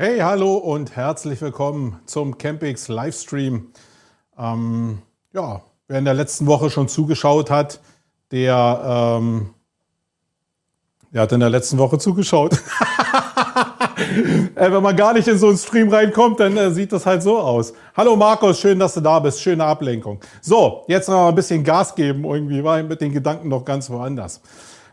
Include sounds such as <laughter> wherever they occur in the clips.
Hey, hallo und herzlich willkommen zum Campix Livestream. Ähm, ja, wer in der letzten Woche schon zugeschaut hat, der, ähm, der hat in der letzten Woche zugeschaut. <laughs> äh, wenn man gar nicht in so einen Stream reinkommt, dann äh, sieht das halt so aus. Hallo Markus, schön, dass du da bist. Schöne Ablenkung. So, jetzt noch ein bisschen Gas geben. Irgendwie war ich mit den Gedanken noch ganz woanders.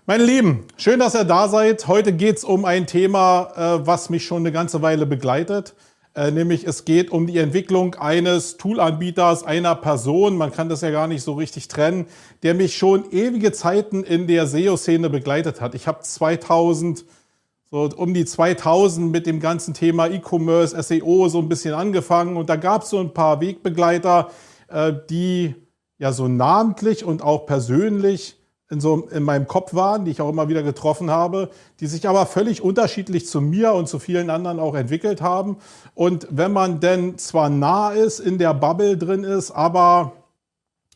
Meine Lieben, schön, dass ihr da seid. Heute geht es um ein Thema, äh, was mich schon eine ganze Weile begleitet. Äh, nämlich es geht um die Entwicklung eines Toolanbieters, einer Person, man kann das ja gar nicht so richtig trennen, der mich schon ewige Zeiten in der SEO-Szene begleitet hat. Ich habe 2000, so um die 2000 mit dem ganzen Thema E-Commerce, SEO so ein bisschen angefangen und da gab es so ein paar Wegbegleiter, äh, die ja so namentlich und auch persönlich in, so, in meinem Kopf waren, die ich auch immer wieder getroffen habe, die sich aber völlig unterschiedlich zu mir und zu vielen anderen auch entwickelt haben. Und wenn man denn zwar nah ist, in der Bubble drin ist, aber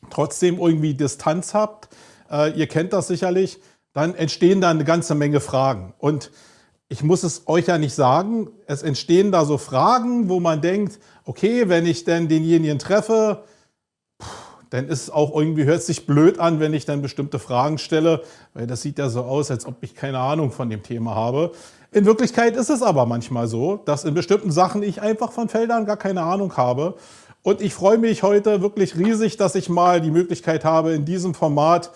trotzdem irgendwie Distanz habt, äh, ihr kennt das sicherlich, dann entstehen da eine ganze Menge Fragen. Und ich muss es euch ja nicht sagen, es entstehen da so Fragen, wo man denkt, okay, wenn ich denn denjenigen treffe, dann ist es auch irgendwie, hört sich blöd an, wenn ich dann bestimmte Fragen stelle, weil das sieht ja so aus, als ob ich keine Ahnung von dem Thema habe. In Wirklichkeit ist es aber manchmal so, dass in bestimmten Sachen ich einfach von Feldern gar keine Ahnung habe. Und ich freue mich heute wirklich riesig, dass ich mal die Möglichkeit habe, in diesem Format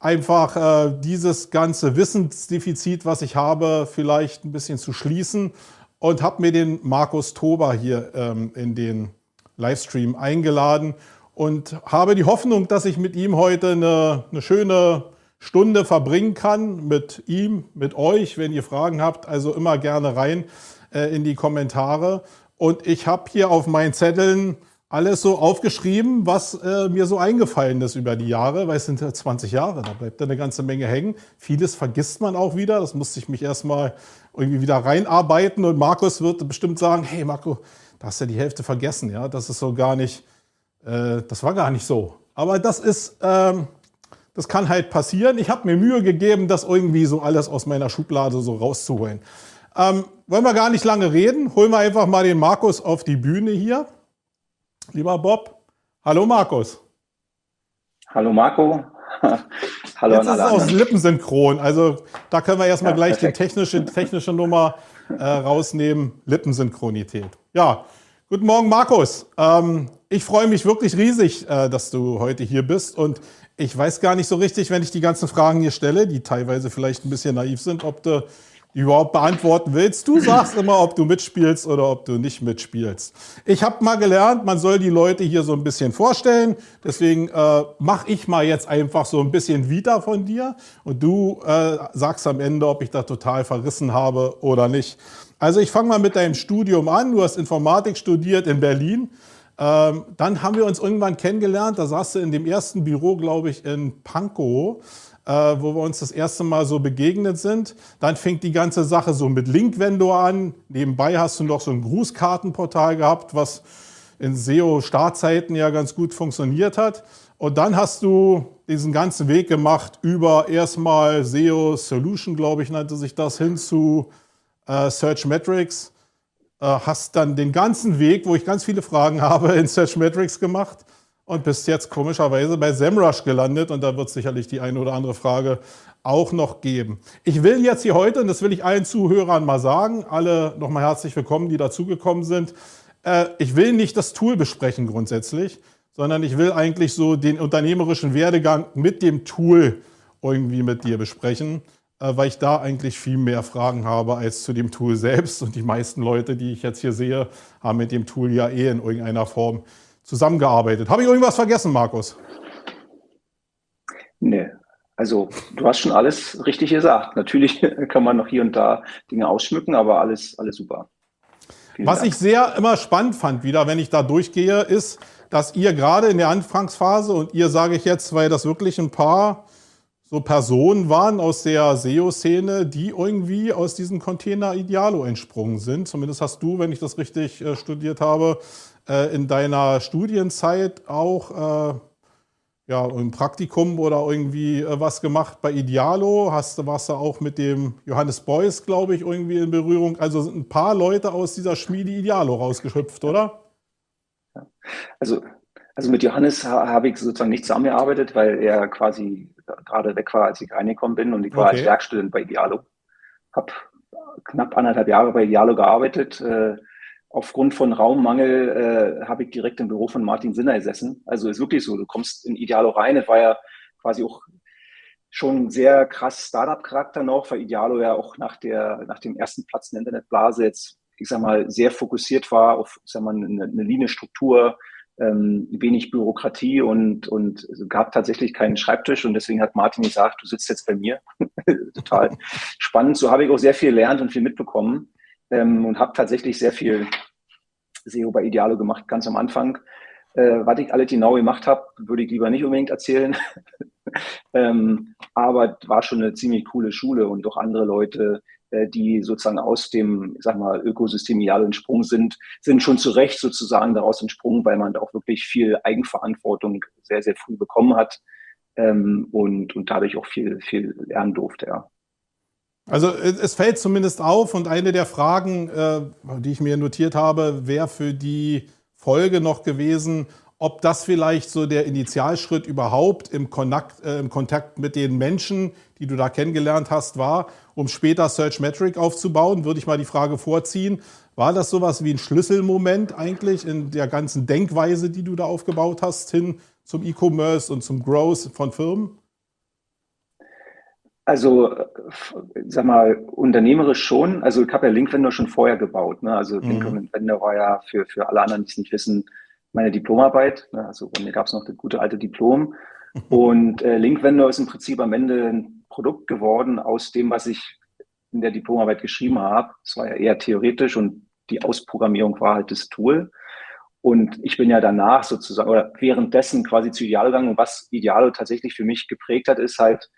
einfach äh, dieses ganze Wissensdefizit, was ich habe, vielleicht ein bisschen zu schließen und habe mir den Markus Tober hier ähm, in den Livestream eingeladen und habe die Hoffnung, dass ich mit ihm heute eine, eine schöne Stunde verbringen kann, mit ihm, mit euch, wenn ihr Fragen habt, also immer gerne rein äh, in die Kommentare. Und ich habe hier auf meinen Zetteln alles so aufgeschrieben, was äh, mir so eingefallen ist über die Jahre, weil es sind ja 20 Jahre, da bleibt eine ganze Menge hängen. Vieles vergisst man auch wieder, das musste ich mich erstmal irgendwie wieder reinarbeiten und Markus wird bestimmt sagen, hey Marco, da hast ja die Hälfte vergessen, ja, das ist so gar nicht, äh, das war gar nicht so. Aber das ist, ähm, das kann halt passieren. Ich habe mir Mühe gegeben, das irgendwie so alles aus meiner Schublade so rauszuholen. Ähm, wollen wir gar nicht lange reden. Holen wir einfach mal den Markus auf die Bühne hier. Lieber Bob. Hallo Markus. Hallo Marco. <laughs> Hallo Jetzt ist es aus Lippensynchron. Also da können wir erstmal ja, gleich perfekt. die technische, technische Nummer äh, rausnehmen. Lippensynchronität. Ja, guten Morgen Markus. Ähm, ich freue mich wirklich riesig, äh, dass du heute hier bist. Und ich weiß gar nicht so richtig, wenn ich die ganzen Fragen hier stelle, die teilweise vielleicht ein bisschen naiv sind, ob du die überhaupt beantworten willst. Du sagst immer, ob du mitspielst oder ob du nicht mitspielst. Ich habe mal gelernt, man soll die Leute hier so ein bisschen vorstellen. Deswegen äh, mache ich mal jetzt einfach so ein bisschen Vita von dir und du äh, sagst am Ende, ob ich da total verrissen habe oder nicht. Also ich fange mal mit deinem Studium an. Du hast Informatik studiert in Berlin. Ähm, dann haben wir uns irgendwann kennengelernt. Da saß du in dem ersten Büro, glaube ich, in Pankow, äh, wo wir uns das erste Mal so begegnet sind. Dann fängt die ganze Sache so mit Link-Vendor an. Nebenbei hast du noch so ein Grußkartenportal gehabt, was in SEO-Startzeiten ja ganz gut funktioniert hat. Und dann hast du diesen ganzen Weg gemacht über erstmal SEO Solution, glaube ich, nannte sich das, hin zu äh, Search Metrics hast dann den ganzen Weg, wo ich ganz viele Fragen <laughs> habe, in Search Metrics gemacht und bist jetzt komischerweise bei SEMrush gelandet und da wird es sicherlich die eine oder andere Frage auch noch geben. Ich will jetzt hier heute, und das will ich allen Zuhörern mal sagen, alle nochmal herzlich willkommen, die dazugekommen sind. Äh, ich will nicht das Tool besprechen grundsätzlich, sondern ich will eigentlich so den unternehmerischen Werdegang mit dem Tool irgendwie mit dir besprechen. Äh, weil ich da eigentlich viel mehr Fragen habe als zu dem Tool selbst. Und die meisten Leute, die ich jetzt hier sehe, haben mit dem Tool ja eh in irgendeiner Form zusammengearbeitet. Habe ich irgendwas vergessen, Markus? Nee. Also du hast schon alles richtig gesagt. Natürlich <laughs> kann man noch hier und da Dinge ausschmücken, aber alles, alles super. Vielen Was Dank. ich sehr immer spannend fand, wieder, wenn ich da durchgehe, ist, dass ihr gerade in der Anfangsphase, und ihr sage ich jetzt, weil das wirklich ein paar so Personen waren aus der SEO-Szene, die irgendwie aus diesem Container Idealo entsprungen sind. Zumindest hast du, wenn ich das richtig äh, studiert habe, äh, in deiner Studienzeit auch äh, ja, ein Praktikum oder irgendwie äh, was gemacht bei Idealo. Hast, warst du auch mit dem Johannes Beuys, glaube ich, irgendwie in Berührung. Also sind ein paar Leute aus dieser Schmiede Idealo rausgeschöpft, oder? Also, also mit Johannes habe ich sozusagen nicht zusammengearbeitet, weil er quasi gerade weg war, als ich reingekommen bin und ich war okay. als Werkstudent bei Idealo. Habe knapp anderthalb Jahre bei Idealo gearbeitet. Äh, aufgrund von Raummangel äh, habe ich direkt im Büro von Martin Sinner gesessen. Also ist wirklich so, du kommst in Idealo rein. Es war ja quasi auch schon sehr krass Startup-Charakter noch, weil Idealo ja auch nach, der, nach dem ersten Platz in der Internetblase jetzt, ich sag mal, sehr fokussiert war auf, ich sag mal, eine, eine Linienstruktur, ähm, wenig Bürokratie und, und gab tatsächlich keinen Schreibtisch und deswegen hat Martin gesagt, du sitzt jetzt bei mir. <laughs> Total spannend. So habe ich auch sehr viel gelernt und viel mitbekommen ähm, und habe tatsächlich sehr viel SEO bei Idealo gemacht, ganz am Anfang. Äh, was ich alles genau gemacht habe, würde ich lieber nicht unbedingt erzählen. <laughs> ähm, aber war schon eine ziemlich coole Schule und auch andere Leute, die sozusagen aus dem, sag mal, Ökosystem Idealo entsprungen sind, sind schon zu Recht sozusagen daraus entsprungen, weil man da auch wirklich viel Eigenverantwortung sehr, sehr früh bekommen hat ähm, und, und dadurch auch viel, viel lernen durfte, ja. Also es fällt zumindest auf und eine der Fragen, äh, die ich mir notiert habe, wäre für die Folge noch gewesen, ob das vielleicht so der Initialschritt überhaupt im Kontakt, äh, im Kontakt mit den Menschen, die du da kennengelernt hast, war, um später Search Metric aufzubauen, würde ich mal die Frage vorziehen. War das sowas wie ein Schlüsselmoment eigentlich in der ganzen Denkweise, die du da aufgebaut hast, hin zum E-Commerce und zum Growth von Firmen? Also, sag mal, unternehmerisch schon. Also, ich habe ja Linkwender schon vorher gebaut. Ne? Also, mhm. Linkwender war ja für, für alle anderen, die es nicht wissen, meine Diplomarbeit. Ne? Also, bei mir gab es noch das gute alte Diplom. Und äh, Linkwender ist im Prinzip am Ende ein Produkt geworden aus dem, was ich in der Diplomarbeit geschrieben habe. Es war ja eher theoretisch und die Ausprogrammierung war halt das Tool. Und ich bin ja danach sozusagen oder währenddessen quasi zu Idealo gegangen. Und was Idealo tatsächlich für mich geprägt hat, ist halt,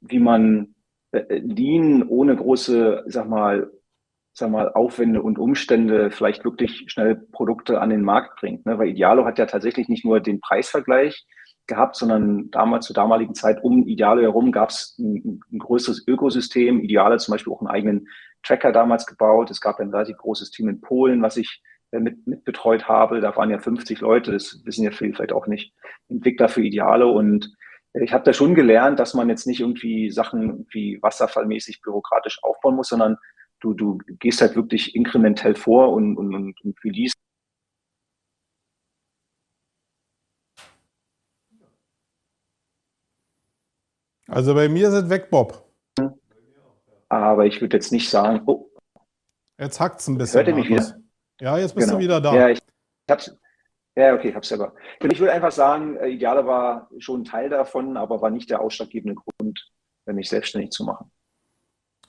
wie man äh, Lean ohne große, sag mal, sag mal, Aufwände und Umstände vielleicht wirklich schnell Produkte an den Markt bringt. Ne? Weil Idealo hat ja tatsächlich nicht nur den Preisvergleich gehabt, sondern damals zur damaligen Zeit um Idealo herum gab es ein, ein, größeres Ökosystem. Idealo zum Beispiel auch einen eigenen Tracker damals gebaut. Es gab ein relativ großes Team in Polen, was ich äh, mit, mit betreut habe. Da waren ja 50 Leute, das wissen ja viele vielleicht auch nicht, Entwickler für Idealo und ich habe da schon gelernt, dass man jetzt nicht irgendwie Sachen wie wasserfallmäßig bürokratisch aufbauen muss, sondern du, du gehst halt wirklich inkrementell vor und, und, und, und release. Also bei mir sind weg, Bob. Aber ich würde jetzt nicht sagen, oh. Jetzt hackt es ein bisschen. Hört ihr mich wieder? Ja, jetzt bist genau. du wieder da. Ja, ich, ich habe ja, okay, ich habe selber. Ich würde einfach sagen, äh, Ideale war schon ein Teil davon, aber war nicht der ausschlaggebende Grund, mich selbstständig zu machen.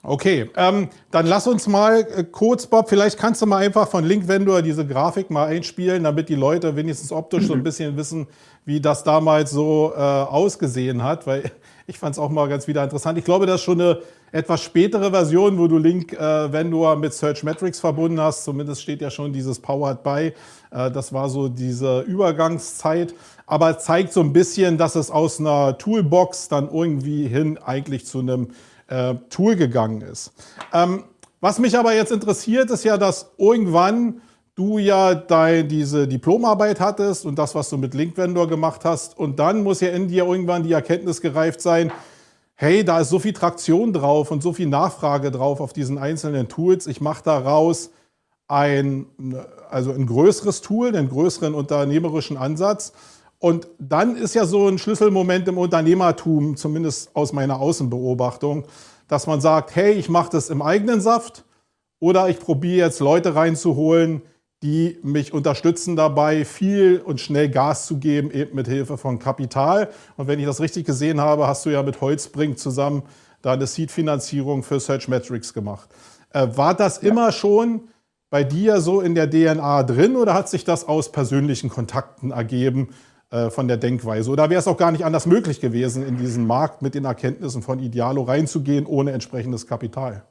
Okay, ähm, dann lass uns mal äh, kurz, Bob, vielleicht kannst du mal einfach von Link Vendor diese Grafik mal einspielen, damit die Leute wenigstens optisch so ein mhm. bisschen wissen, wie das damals so äh, ausgesehen hat, weil <laughs> ich fand es auch mal ganz wieder interessant. Ich glaube, das ist schon eine etwas spätere Version, wo du Link äh, Vendor mit Search Metrics verbunden hast. Zumindest steht ja schon dieses Powered by. Äh, das war so diese Übergangszeit. Aber zeigt so ein bisschen, dass es aus einer Toolbox dann irgendwie hin eigentlich zu einem äh, Tool gegangen ist. Ähm, was mich aber jetzt interessiert, ist ja, dass irgendwann du ja dein, diese Diplomarbeit hattest und das, was du mit Link Vendor gemacht hast. Und dann muss ja in dir irgendwann die Erkenntnis gereift sein, hey, da ist so viel Traktion drauf und so viel Nachfrage drauf auf diesen einzelnen Tools. Ich mache daraus ein, also ein größeres Tool, einen größeren unternehmerischen Ansatz. Und dann ist ja so ein Schlüsselmoment im Unternehmertum, zumindest aus meiner Außenbeobachtung, dass man sagt, hey, ich mache das im eigenen Saft oder ich probiere jetzt Leute reinzuholen, die mich unterstützen dabei, viel und schnell Gas zu geben, eben mit Hilfe von Kapital. Und wenn ich das richtig gesehen habe, hast du ja mit Holzbrink zusammen da eine Seed-Finanzierung für Search Metrics gemacht. Äh, war das ja. immer schon bei dir so in der DNA drin oder hat sich das aus persönlichen Kontakten ergeben von der Denkweise? Oder wäre es auch gar nicht anders möglich gewesen, in diesen Markt mit den Erkenntnissen von Idealo reinzugehen, ohne entsprechendes Kapital?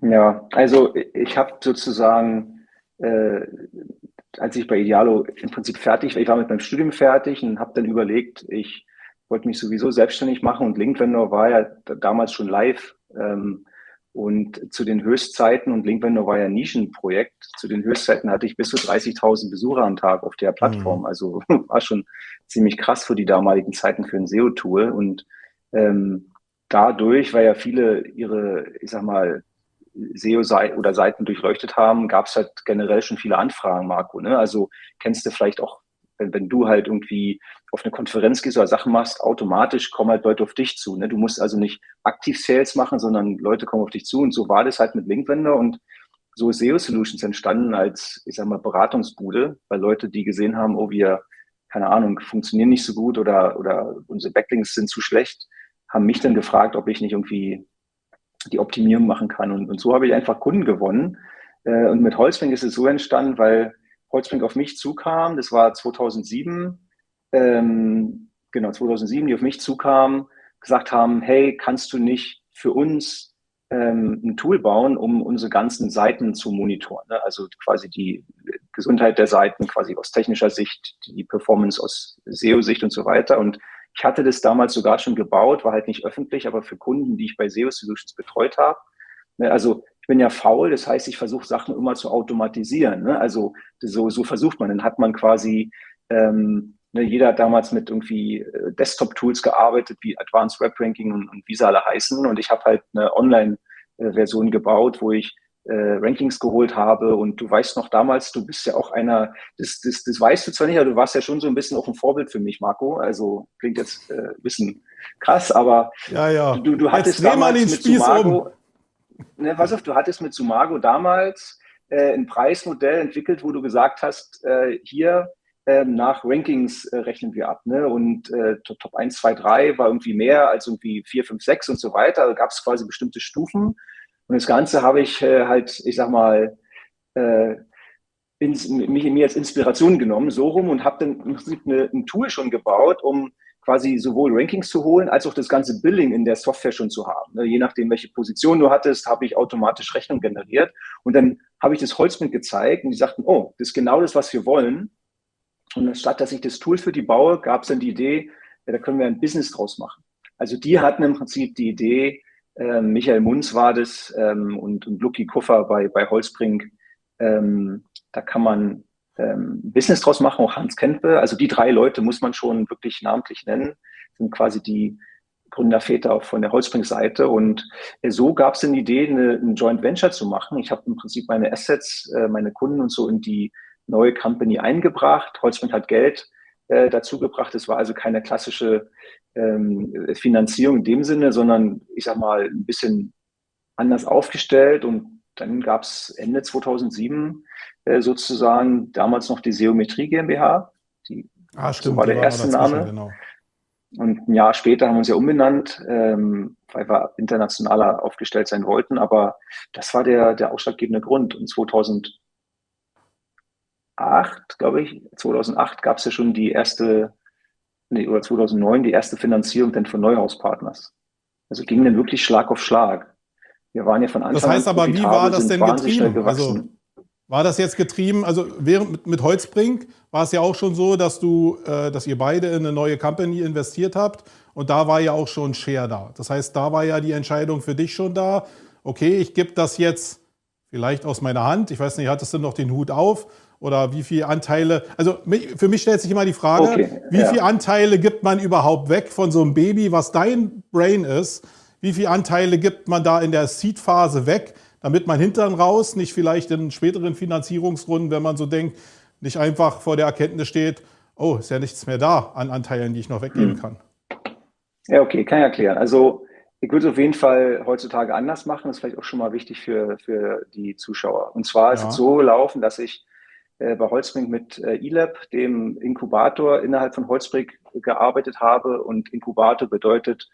Ja, also ich habe sozusagen äh, als ich bei Idealo im Prinzip fertig war, ich war mit meinem Studium fertig und habe dann überlegt, ich wollte mich sowieso selbstständig machen und Link Vendor war ja damals schon live. Ähm, und zu den Höchstzeiten, und Link Vendor war ja ein Nischenprojekt, zu den Höchstzeiten hatte ich bis zu 30.000 Besucher am Tag auf der Plattform. Mhm. Also <laughs> war schon ziemlich krass für die damaligen Zeiten für ein SEO-Tool. Und ähm, dadurch, weil ja viele ihre, ich sag mal, SEO-Seiten oder Seiten durchleuchtet haben, gab es halt generell schon viele Anfragen, Marco. Ne? Also kennst du vielleicht auch, wenn, du halt irgendwie auf eine Konferenz gehst oder Sachen machst, automatisch kommen halt Leute auf dich zu. Ne? Du musst also nicht aktiv Sales machen, sondern Leute kommen auf dich zu. Und so war das halt mit Linkwender und so ist SEO Solutions entstanden als, ich sag mal, Beratungsbude, weil Leute, die gesehen haben, oh, wir, keine Ahnung, funktionieren nicht so gut oder, oder unsere Backlinks sind zu schlecht, haben mich dann gefragt, ob ich nicht irgendwie die Optimierung machen kann. Und, und so habe ich einfach Kunden gewonnen. Äh, und mit Holzbrink ist es so entstanden, weil Holzbrink auf mich zukam. Das war 2007. Ähm, genau, 2007, die auf mich zukamen, gesagt haben, hey, kannst du nicht für uns ähm, ein Tool bauen, um unsere ganzen Seiten zu monitoren? Ne? Also quasi die Gesundheit der Seiten, quasi aus technischer Sicht, die Performance aus SEO-Sicht und so weiter. Und ich hatte das damals sogar schon gebaut, war halt nicht öffentlich, aber für Kunden, die ich bei SEO Solutions betreut habe. Ne, also ich bin ja faul, das heißt, ich versuche Sachen immer zu automatisieren. Ne? Also so, so versucht man. Dann hat man quasi, ähm, ne, jeder hat damals mit irgendwie äh, Desktop-Tools gearbeitet, wie Advanced Web Ranking und, und wie sie alle heißen. Und ich habe halt eine Online-Version gebaut, wo ich äh, Rankings geholt habe. Und du weißt noch damals, du bist ja auch einer, das, das, das weißt du zwar nicht, aber du warst ja schon so ein bisschen auch ein Vorbild für mich, Marco. Also klingt jetzt äh, ein bisschen krass, aber ja, ja. Du, du hattest jetzt damals mit Spieß Sumago, um. Ne, pass auf, du hattest mit Sumago damals äh, ein Preismodell entwickelt, wo du gesagt hast, äh, hier ähm, nach Rankings äh, rechnen wir ab. Ne? Und äh, Top 1, 2, 3 war irgendwie mehr als irgendwie 4, 5, 6 und so weiter. Da gab es quasi bestimmte Stufen. Und das Ganze habe ich äh, halt, ich sag mal, äh, ins, mich in mir als Inspiration genommen, so rum und habe dann im Prinzip eine, ein Tool schon gebaut, um quasi sowohl Rankings zu holen, als auch das ganze Billing in der Software schon zu haben. Ne, je nachdem, welche Position du hattest, habe ich automatisch Rechnung generiert. Und dann habe ich das Holzbild gezeigt und die sagten, oh, das ist genau das, was wir wollen. Und anstatt, dass ich das Tool für die baue, gab es dann die Idee, ja, da können wir ein Business draus machen. Also die hatten im Prinzip die Idee, ähm, Michael Munz war das ähm, und, und Lucky Kuffer bei, bei Holzbrink. Ähm, da kann man ähm, Business draus machen, auch Hans Kempe. Also die drei Leute muss man schon wirklich namentlich nennen, sind quasi die Gründerväter von der Holzbrink-Seite. Und äh, so gab es die Idee, eine, ein Joint Venture zu machen. Ich habe im Prinzip meine Assets, äh, meine Kunden und so in die neue Company eingebracht. Holzbrink hat Geld äh, dazu gebracht. Es war also keine klassische ähm, Finanzierung in dem Sinne, sondern ich sag mal ein bisschen anders aufgestellt und dann gab es Ende 2007 äh, sozusagen damals noch die Seometrie GmbH. Die ah, stimmt, so war der erste Name. Genau. Und ein Jahr später haben wir uns ja umbenannt, ähm, weil wir internationaler aufgestellt sein wollten. Aber das war der, der ausschlaggebende Grund. Und 2008, glaube ich, 2008 gab es ja schon die erste nee, oder 2009 die erste Finanzierung dann von Neuhauspartners. Also ging dann wirklich Schlag auf Schlag. Wir waren ja von Anfang an. Das heißt aber, wie war das denn getrieben? Also war das jetzt getrieben? Also während mit, mit Holzbrink war es ja auch schon so, dass du, äh, dass ihr beide in eine neue Company investiert habt und da war ja auch schon Share da. Das heißt, da war ja die Entscheidung für dich schon da. Okay, ich gebe das jetzt vielleicht aus meiner Hand. Ich weiß nicht, hattest du noch den Hut auf oder wie viele Anteile? Also für mich stellt sich immer die Frage, okay, wie ja. viele Anteile gibt man überhaupt weg von so einem Baby, was dein Brain ist? Wie viele Anteile gibt man da in der Seed-Phase weg, damit man hintern raus nicht vielleicht in späteren Finanzierungsrunden, wenn man so denkt, nicht einfach vor der Erkenntnis steht, oh, ist ja nichts mehr da an Anteilen, die ich noch weggeben hm. kann. Ja, okay, kann ich erklären. Also ich würde es auf jeden Fall heutzutage anders machen. Das ist vielleicht auch schon mal wichtig für, für die Zuschauer. Und zwar ist ja. es so gelaufen, dass ich äh, bei Holzbrink mit äh, eLab, dem Inkubator innerhalb von Holzbrink gearbeitet habe. Und Inkubator bedeutet,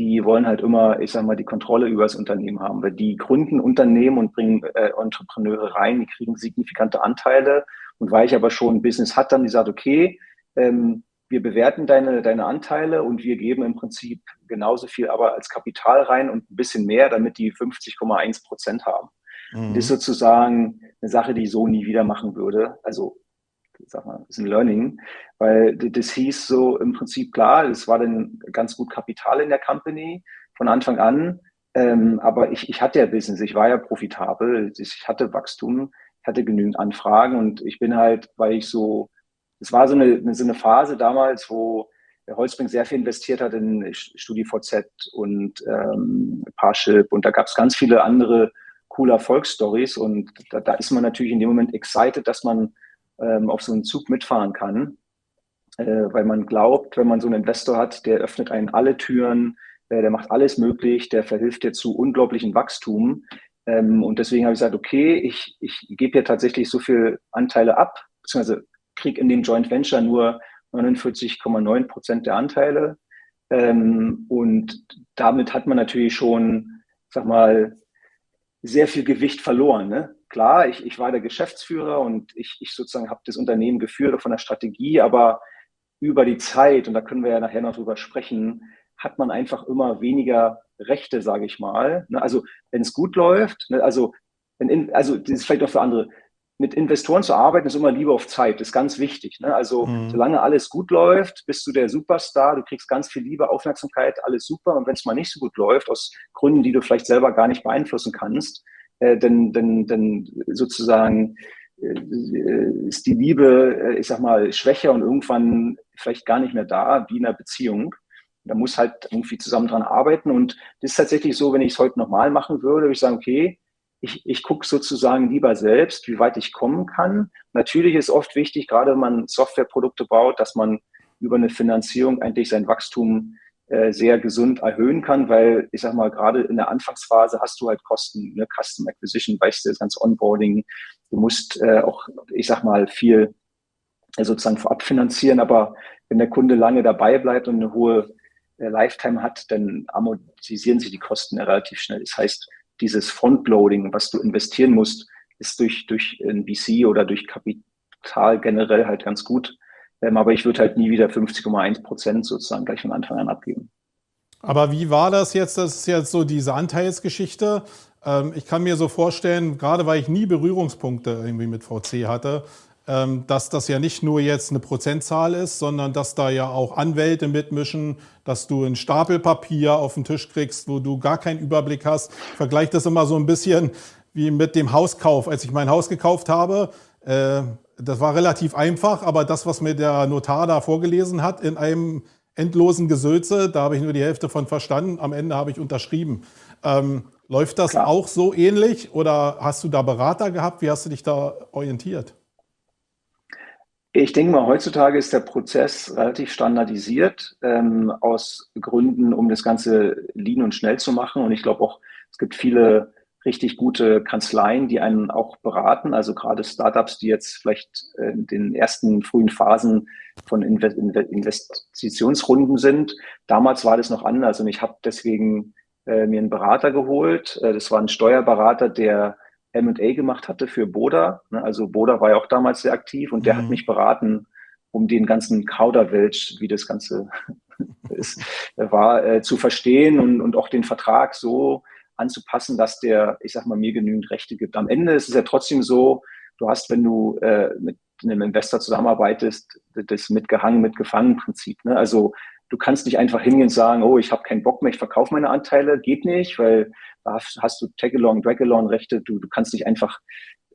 die wollen halt immer, ich sag mal, die Kontrolle über das Unternehmen haben. Weil die gründen Unternehmen und bringen äh, Entrepreneure rein, die kriegen signifikante Anteile. Und weil ich aber schon ein Business hatte, dann die sagt, okay, ähm, wir bewerten deine, deine Anteile und wir geben im Prinzip genauso viel aber als Kapital rein und ein bisschen mehr, damit die 50,1 Prozent haben. Mhm. Das ist sozusagen eine Sache, die ich so nie wieder machen würde. Also sag mal, ist ein Learning, weil das hieß so im Prinzip klar, es war dann ganz gut Kapital in der Company von Anfang an, ähm, aber ich, ich hatte ja Business, ich war ja profitabel, ich hatte Wachstum, ich hatte genügend Anfragen und ich bin halt, weil ich so, es war so eine, so eine Phase damals, wo der Holzbrink sehr viel investiert hat in StudiVZ und ähm, Parship und da gab es ganz viele andere coole Erfolgsstories und da, da, ist man natürlich in dem Moment excited, dass man ähm, auf so einen Zug mitfahren kann, äh, weil man glaubt, wenn man so einen Investor hat, der öffnet einen alle Türen, äh, der macht alles möglich, der verhilft dir zu unglaublichen Wachstum. Ähm, und deswegen habe ich gesagt, okay, ich, ich gebe hier tatsächlich so viel Anteile ab, beziehungsweise kriege in dem Joint Venture nur 49,9 Prozent der Anteile. Ähm, und damit hat man natürlich schon, sag mal, sehr viel Gewicht verloren. Ne? Klar, ich, ich war der Geschäftsführer und ich, ich sozusagen habe das Unternehmen geführt von der Strategie, aber über die Zeit, und da können wir ja nachher noch drüber sprechen, hat man einfach immer weniger Rechte, sage ich mal. Ne? Also wenn es gut läuft, ne? also, wenn, also das ist vielleicht auch für andere, mit Investoren zu arbeiten, ist immer Liebe auf Zeit, ist ganz wichtig. Ne? Also mhm. solange alles gut läuft, bist du der Superstar, du kriegst ganz viel Liebe, Aufmerksamkeit, alles super. Und wenn es mal nicht so gut läuft, aus Gründen, die du vielleicht selber gar nicht beeinflussen kannst, äh, dann, dann, dann sozusagen äh, ist die Liebe, äh, ich sag mal, schwächer und irgendwann vielleicht gar nicht mehr da, wie in einer Beziehung. Da muss halt irgendwie zusammen dran arbeiten. Und das ist tatsächlich so, wenn ich es heute nochmal machen würde, würde ich sagen, okay, ich, ich gucke sozusagen lieber selbst, wie weit ich kommen kann. Natürlich ist oft wichtig, gerade wenn man Softwareprodukte baut, dass man über eine Finanzierung eigentlich sein Wachstum sehr gesund erhöhen kann, weil ich sag mal, gerade in der Anfangsphase hast du halt Kosten, ne? Custom Acquisition, weißt du, das ganze Onboarding. Du musst äh, auch, ich sag mal, viel äh, sozusagen vorab finanzieren, aber wenn der Kunde lange dabei bleibt und eine hohe äh, Lifetime hat, dann amortisieren sich die Kosten relativ schnell. Das heißt, dieses Frontloading, was du investieren musst, ist durch, durch ein VC oder durch Kapital generell halt ganz gut. Ähm, aber ich würde halt nie wieder 50,1 Prozent sozusagen gleich von Anfang an abgeben. Aber wie war das jetzt? Das ist jetzt so diese Anteilsgeschichte. Ähm, ich kann mir so vorstellen, gerade weil ich nie Berührungspunkte irgendwie mit VC hatte, ähm, dass das ja nicht nur jetzt eine Prozentzahl ist, sondern dass da ja auch Anwälte mitmischen, dass du ein Stapel Papier auf den Tisch kriegst, wo du gar keinen Überblick hast. Ich vergleiche das immer so ein bisschen wie mit dem Hauskauf. Als ich mein Haus gekauft habe, äh, das war relativ einfach, aber das, was mir der Notar da vorgelesen hat in einem endlosen Gesülze, da habe ich nur die Hälfte von verstanden. Am Ende habe ich unterschrieben. Ähm, läuft das Klar. auch so ähnlich oder hast du da Berater gehabt? Wie hast du dich da orientiert? Ich denke mal, heutzutage ist der Prozess relativ standardisiert ähm, aus Gründen, um das Ganze lean und schnell zu machen. Und ich glaube auch, es gibt viele richtig gute Kanzleien, die einen auch beraten. Also gerade Startups, die jetzt vielleicht in den ersten frühen Phasen von Investitionsrunden sind. Damals war das noch anders und ich habe deswegen äh, mir einen Berater geholt. Äh, das war ein Steuerberater, der M&A gemacht hatte für Boda. Ne? Also Boda war ja auch damals sehr aktiv und der mhm. hat mich beraten, um den ganzen Kauderwelsch, wie das Ganze <laughs> ist, war, äh, zu verstehen und, und auch den Vertrag so anzupassen, dass der, ich sag mal, mir genügend Rechte gibt. Am Ende ist es ja trotzdem so, du hast, wenn du äh, mit einem Investor zusammenarbeitest, das mitgehangen, mitgefangen Prinzip. Ne? Also du kannst nicht einfach hingehen und sagen, oh, ich habe keinen Bock mehr, ich verkaufe meine Anteile, geht nicht, weil da hast du Tag-along, Drag-along-Rechte, du, du kannst nicht einfach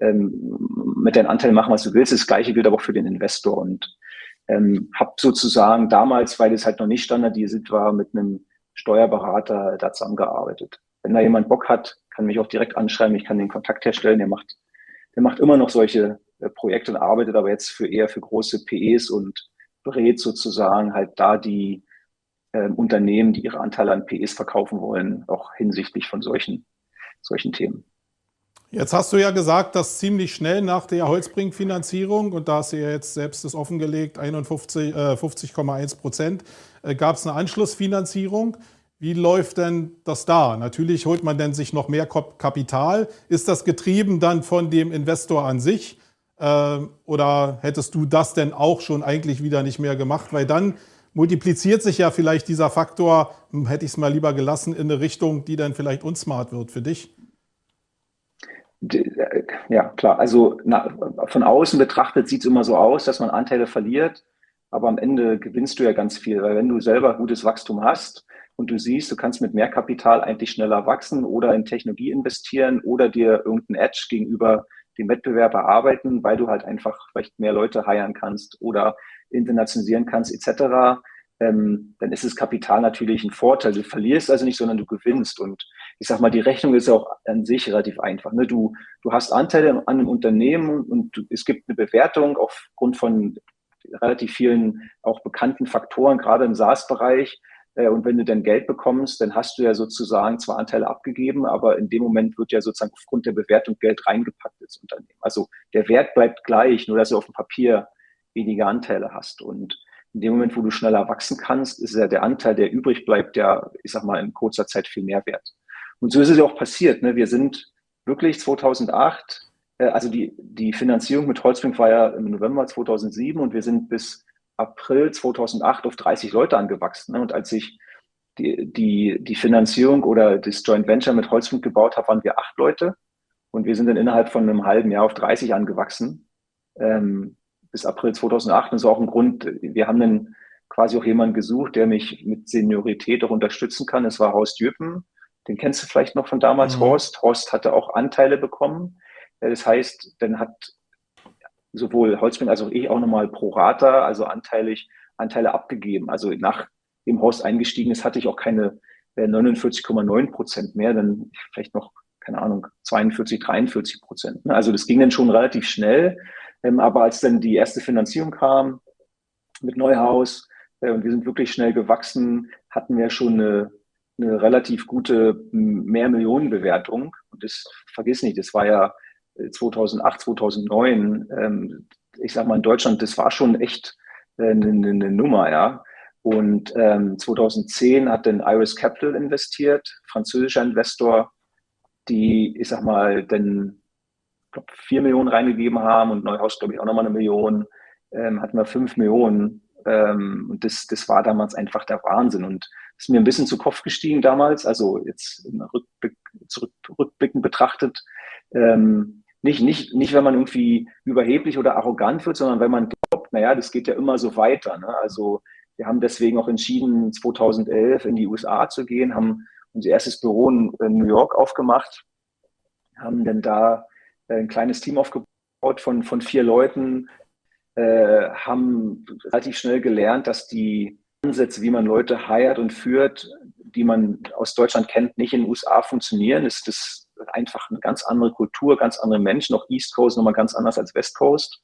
ähm, mit deinen Anteilen machen, was du willst. Das gleiche gilt aber auch für den Investor und ähm, habe sozusagen damals, weil es halt noch nicht standardisiert war, mit einem Steuerberater da zusammengearbeitet. Wenn da jemand Bock hat, kann mich auch direkt anschreiben, ich kann den Kontakt herstellen, der macht, der macht immer noch solche äh, Projekte und arbeitet aber jetzt für eher für große PEs und berät sozusagen halt da die äh, Unternehmen, die ihre Anteile an PEs verkaufen wollen, auch hinsichtlich von solchen, solchen Themen. Jetzt hast du ja gesagt, dass ziemlich schnell nach der Holzbrink-Finanzierung, und da hast du ja jetzt selbst das offengelegt, 51, äh, 50,1 Prozent, äh, gab es eine Anschlussfinanzierung. Wie läuft denn das da? Natürlich holt man denn sich noch mehr Kapital. Ist das getrieben dann von dem Investor an sich? Äh, oder hättest du das denn auch schon eigentlich wieder nicht mehr gemacht? Weil dann multipliziert sich ja vielleicht dieser Faktor, hm, hätte ich es mal lieber gelassen, in eine Richtung, die dann vielleicht unsmart wird für dich. Ja, klar. Also na, von außen betrachtet sieht es immer so aus, dass man Anteile verliert, aber am Ende gewinnst du ja ganz viel, weil wenn du selber gutes Wachstum hast und du siehst, du kannst mit mehr Kapital eigentlich schneller wachsen oder in Technologie investieren oder dir irgendein Edge gegenüber dem Wettbewerber arbeiten, weil du halt einfach vielleicht mehr Leute heiren kannst oder internationalisieren kannst etc., ähm, dann ist das Kapital natürlich ein Vorteil. Du verlierst also nicht, sondern du gewinnst. Und ich sag mal, die Rechnung ist auch an sich relativ einfach. Ne? Du, du hast Anteile an einem Unternehmen und du, es gibt eine Bewertung aufgrund von relativ vielen auch bekannten Faktoren, gerade im SaaS-Bereich. Äh, und wenn du dann Geld bekommst, dann hast du ja sozusagen zwar Anteile abgegeben, aber in dem Moment wird ja sozusagen aufgrund der Bewertung Geld reingepackt ins Unternehmen. Also der Wert bleibt gleich, nur dass du auf dem Papier weniger Anteile hast. Und in dem Moment, wo du schneller wachsen kannst, ist ja der Anteil, der übrig bleibt, ja, ich sag mal, in kurzer Zeit viel mehr wert. Und so ist es ja auch passiert. Ne? Wir sind wirklich 2008, äh, also die, die Finanzierung mit Holzbrink war ja im November 2007 und wir sind bis April 2008 auf 30 Leute angewachsen. Ne? Und als ich die, die, die Finanzierung oder das Joint Venture mit Holzbrink gebaut habe, waren wir acht Leute. Und wir sind dann innerhalb von einem halben Jahr auf 30 angewachsen. Ähm, bis April 2008. Das ist auch ein Grund, wir haben dann quasi auch jemanden gesucht, der mich mit Seniorität auch unterstützen kann. Es war Horst Jöpen. Den kennst du vielleicht noch von damals, mhm. Horst. Horst hatte auch Anteile bekommen. Das heißt, dann hat sowohl Holzbrink als auch ich auch nochmal pro Rata, also anteilig, Anteile abgegeben. Also nach dem Horst eingestiegen ist, hatte ich auch keine 49,9 äh, Prozent mehr, dann vielleicht noch, keine Ahnung, 42, 43 Prozent. Also das ging dann schon relativ schnell. Ähm, aber als dann die erste Finanzierung kam mit Neuhaus äh, und wir sind wirklich schnell gewachsen, hatten wir schon eine, eine relativ gute Mehrmillionenbewertung. Und das vergiss nicht, das war ja 2008, äh, 2009. Ähm, ich sag mal in Deutschland, das war schon echt äh, eine, eine Nummer, ja. Und ähm, 2010 hat dann Iris Capital investiert, französischer Investor, die, ich sag mal, dann glaube, vier Millionen reingegeben haben und Neuhaus, glaube ich, auch nochmal eine Million, ähm, hatten wir fünf Millionen. Ähm, und das, das war damals einfach der Wahnsinn. Und ist mir ein bisschen zu Kopf gestiegen damals, also jetzt im Rückblick, betrachtet. Ähm, nicht, nicht, nicht, wenn man irgendwie überheblich oder arrogant wird, sondern wenn man glaubt, naja, das geht ja immer so weiter. Ne? Also wir haben deswegen auch entschieden, 2011 in die USA zu gehen, haben unser erstes Büro in, in New York aufgemacht, haben dann da äh, ein kleines Team aufgebaut von, von vier Leuten, äh, haben relativ schnell gelernt, dass die Ansätze, wie man Leute heiert und führt, die man aus Deutschland kennt, nicht in den USA funktionieren. Ist das einfach eine ganz andere Kultur, ganz andere Menschen, auch East Coast nochmal ganz anders als West Coast.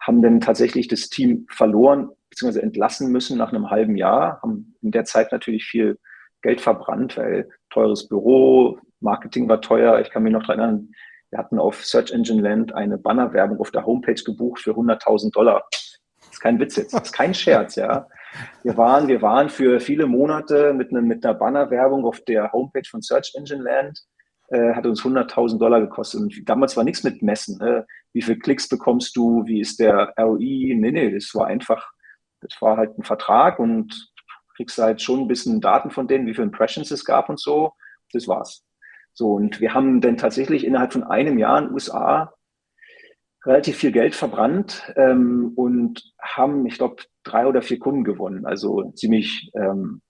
Haben dann tatsächlich das Team verloren bzw. entlassen müssen nach einem halben Jahr, haben in der Zeit natürlich viel Geld verbrannt, weil teures Büro, Marketing war teuer. Ich kann mich noch daran erinnern, wir hatten auf Search Engine Land eine Bannerwerbung auf der Homepage gebucht für 100.000 Dollar. Das ist kein Witz jetzt, das ist kein Scherz, ja. Wir waren, wir waren für viele Monate mit, ne, mit einer Bannerwerbung auf der Homepage von Search Engine Land, äh, hat uns 100.000 Dollar gekostet. Und damals war nichts mit Messen. Ne? Wie viele Klicks bekommst du? Wie ist der ROI? Nee, nee, das war einfach, das war halt ein Vertrag und kriegst halt schon ein bisschen Daten von denen, wie viele Impressions es gab und so. Das war's. So, und wir haben dann tatsächlich innerhalb von einem Jahr in den USA relativ viel Geld verbrannt ähm, und haben, ich glaube, drei oder vier Kunden gewonnen, also ziemlich, ähm,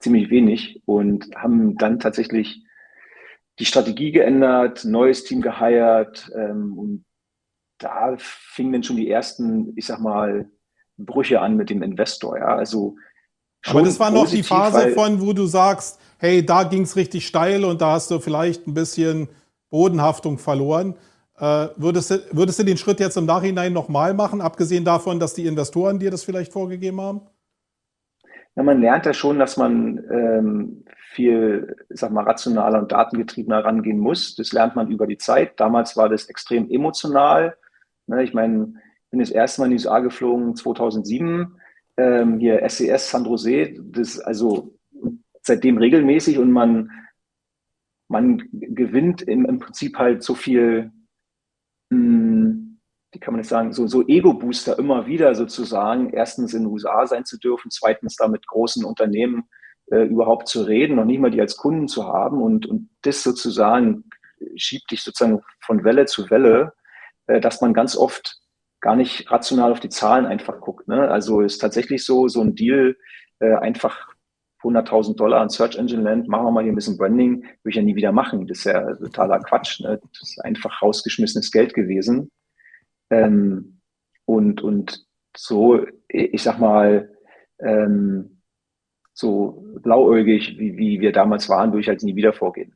ziemlich wenig und haben dann tatsächlich die Strategie geändert, neues Team geheiert ähm, und da fingen dann schon die ersten, ich sag mal, Brüche an mit dem Investor. Ja, also aber das war noch die Phase von, wo du sagst, hey, da ging es richtig steil und da hast du vielleicht ein bisschen Bodenhaftung verloren. Äh, würdest, du, würdest du den Schritt jetzt im Nachhinein nochmal machen, abgesehen davon, dass die Investoren dir das vielleicht vorgegeben haben? Ja, man lernt ja schon, dass man ähm, viel, sag mal, rationaler und datengetriebener rangehen muss. Das lernt man über die Zeit. Damals war das extrem emotional. Ne, ich meine, ich bin das erste Mal in die USA geflogen 2007. Ähm, hier SES San Jose, das also seitdem regelmäßig und man, man gewinnt im, Prinzip halt so viel, hm, wie kann man das sagen, so, so Ego-Booster immer wieder sozusagen, erstens in den USA sein zu dürfen, zweitens da mit großen Unternehmen äh, überhaupt zu reden, noch nicht mal die als Kunden zu haben und, und das sozusagen schiebt dich sozusagen von Welle zu Welle, äh, dass man ganz oft gar nicht rational auf die Zahlen einfach guckt. Ne? Also ist tatsächlich so, so ein Deal äh, einfach 100.000 Dollar an Search Engine Land, machen wir mal hier ein bisschen Branding, würde ich ja nie wieder machen. Das ist ja totaler Quatsch. Ne? Das ist einfach rausgeschmissenes Geld gewesen. Ähm, und, und so, ich sag mal, ähm, so blauäugig, wie, wie wir damals waren, würde ich halt nie wieder vorgehen.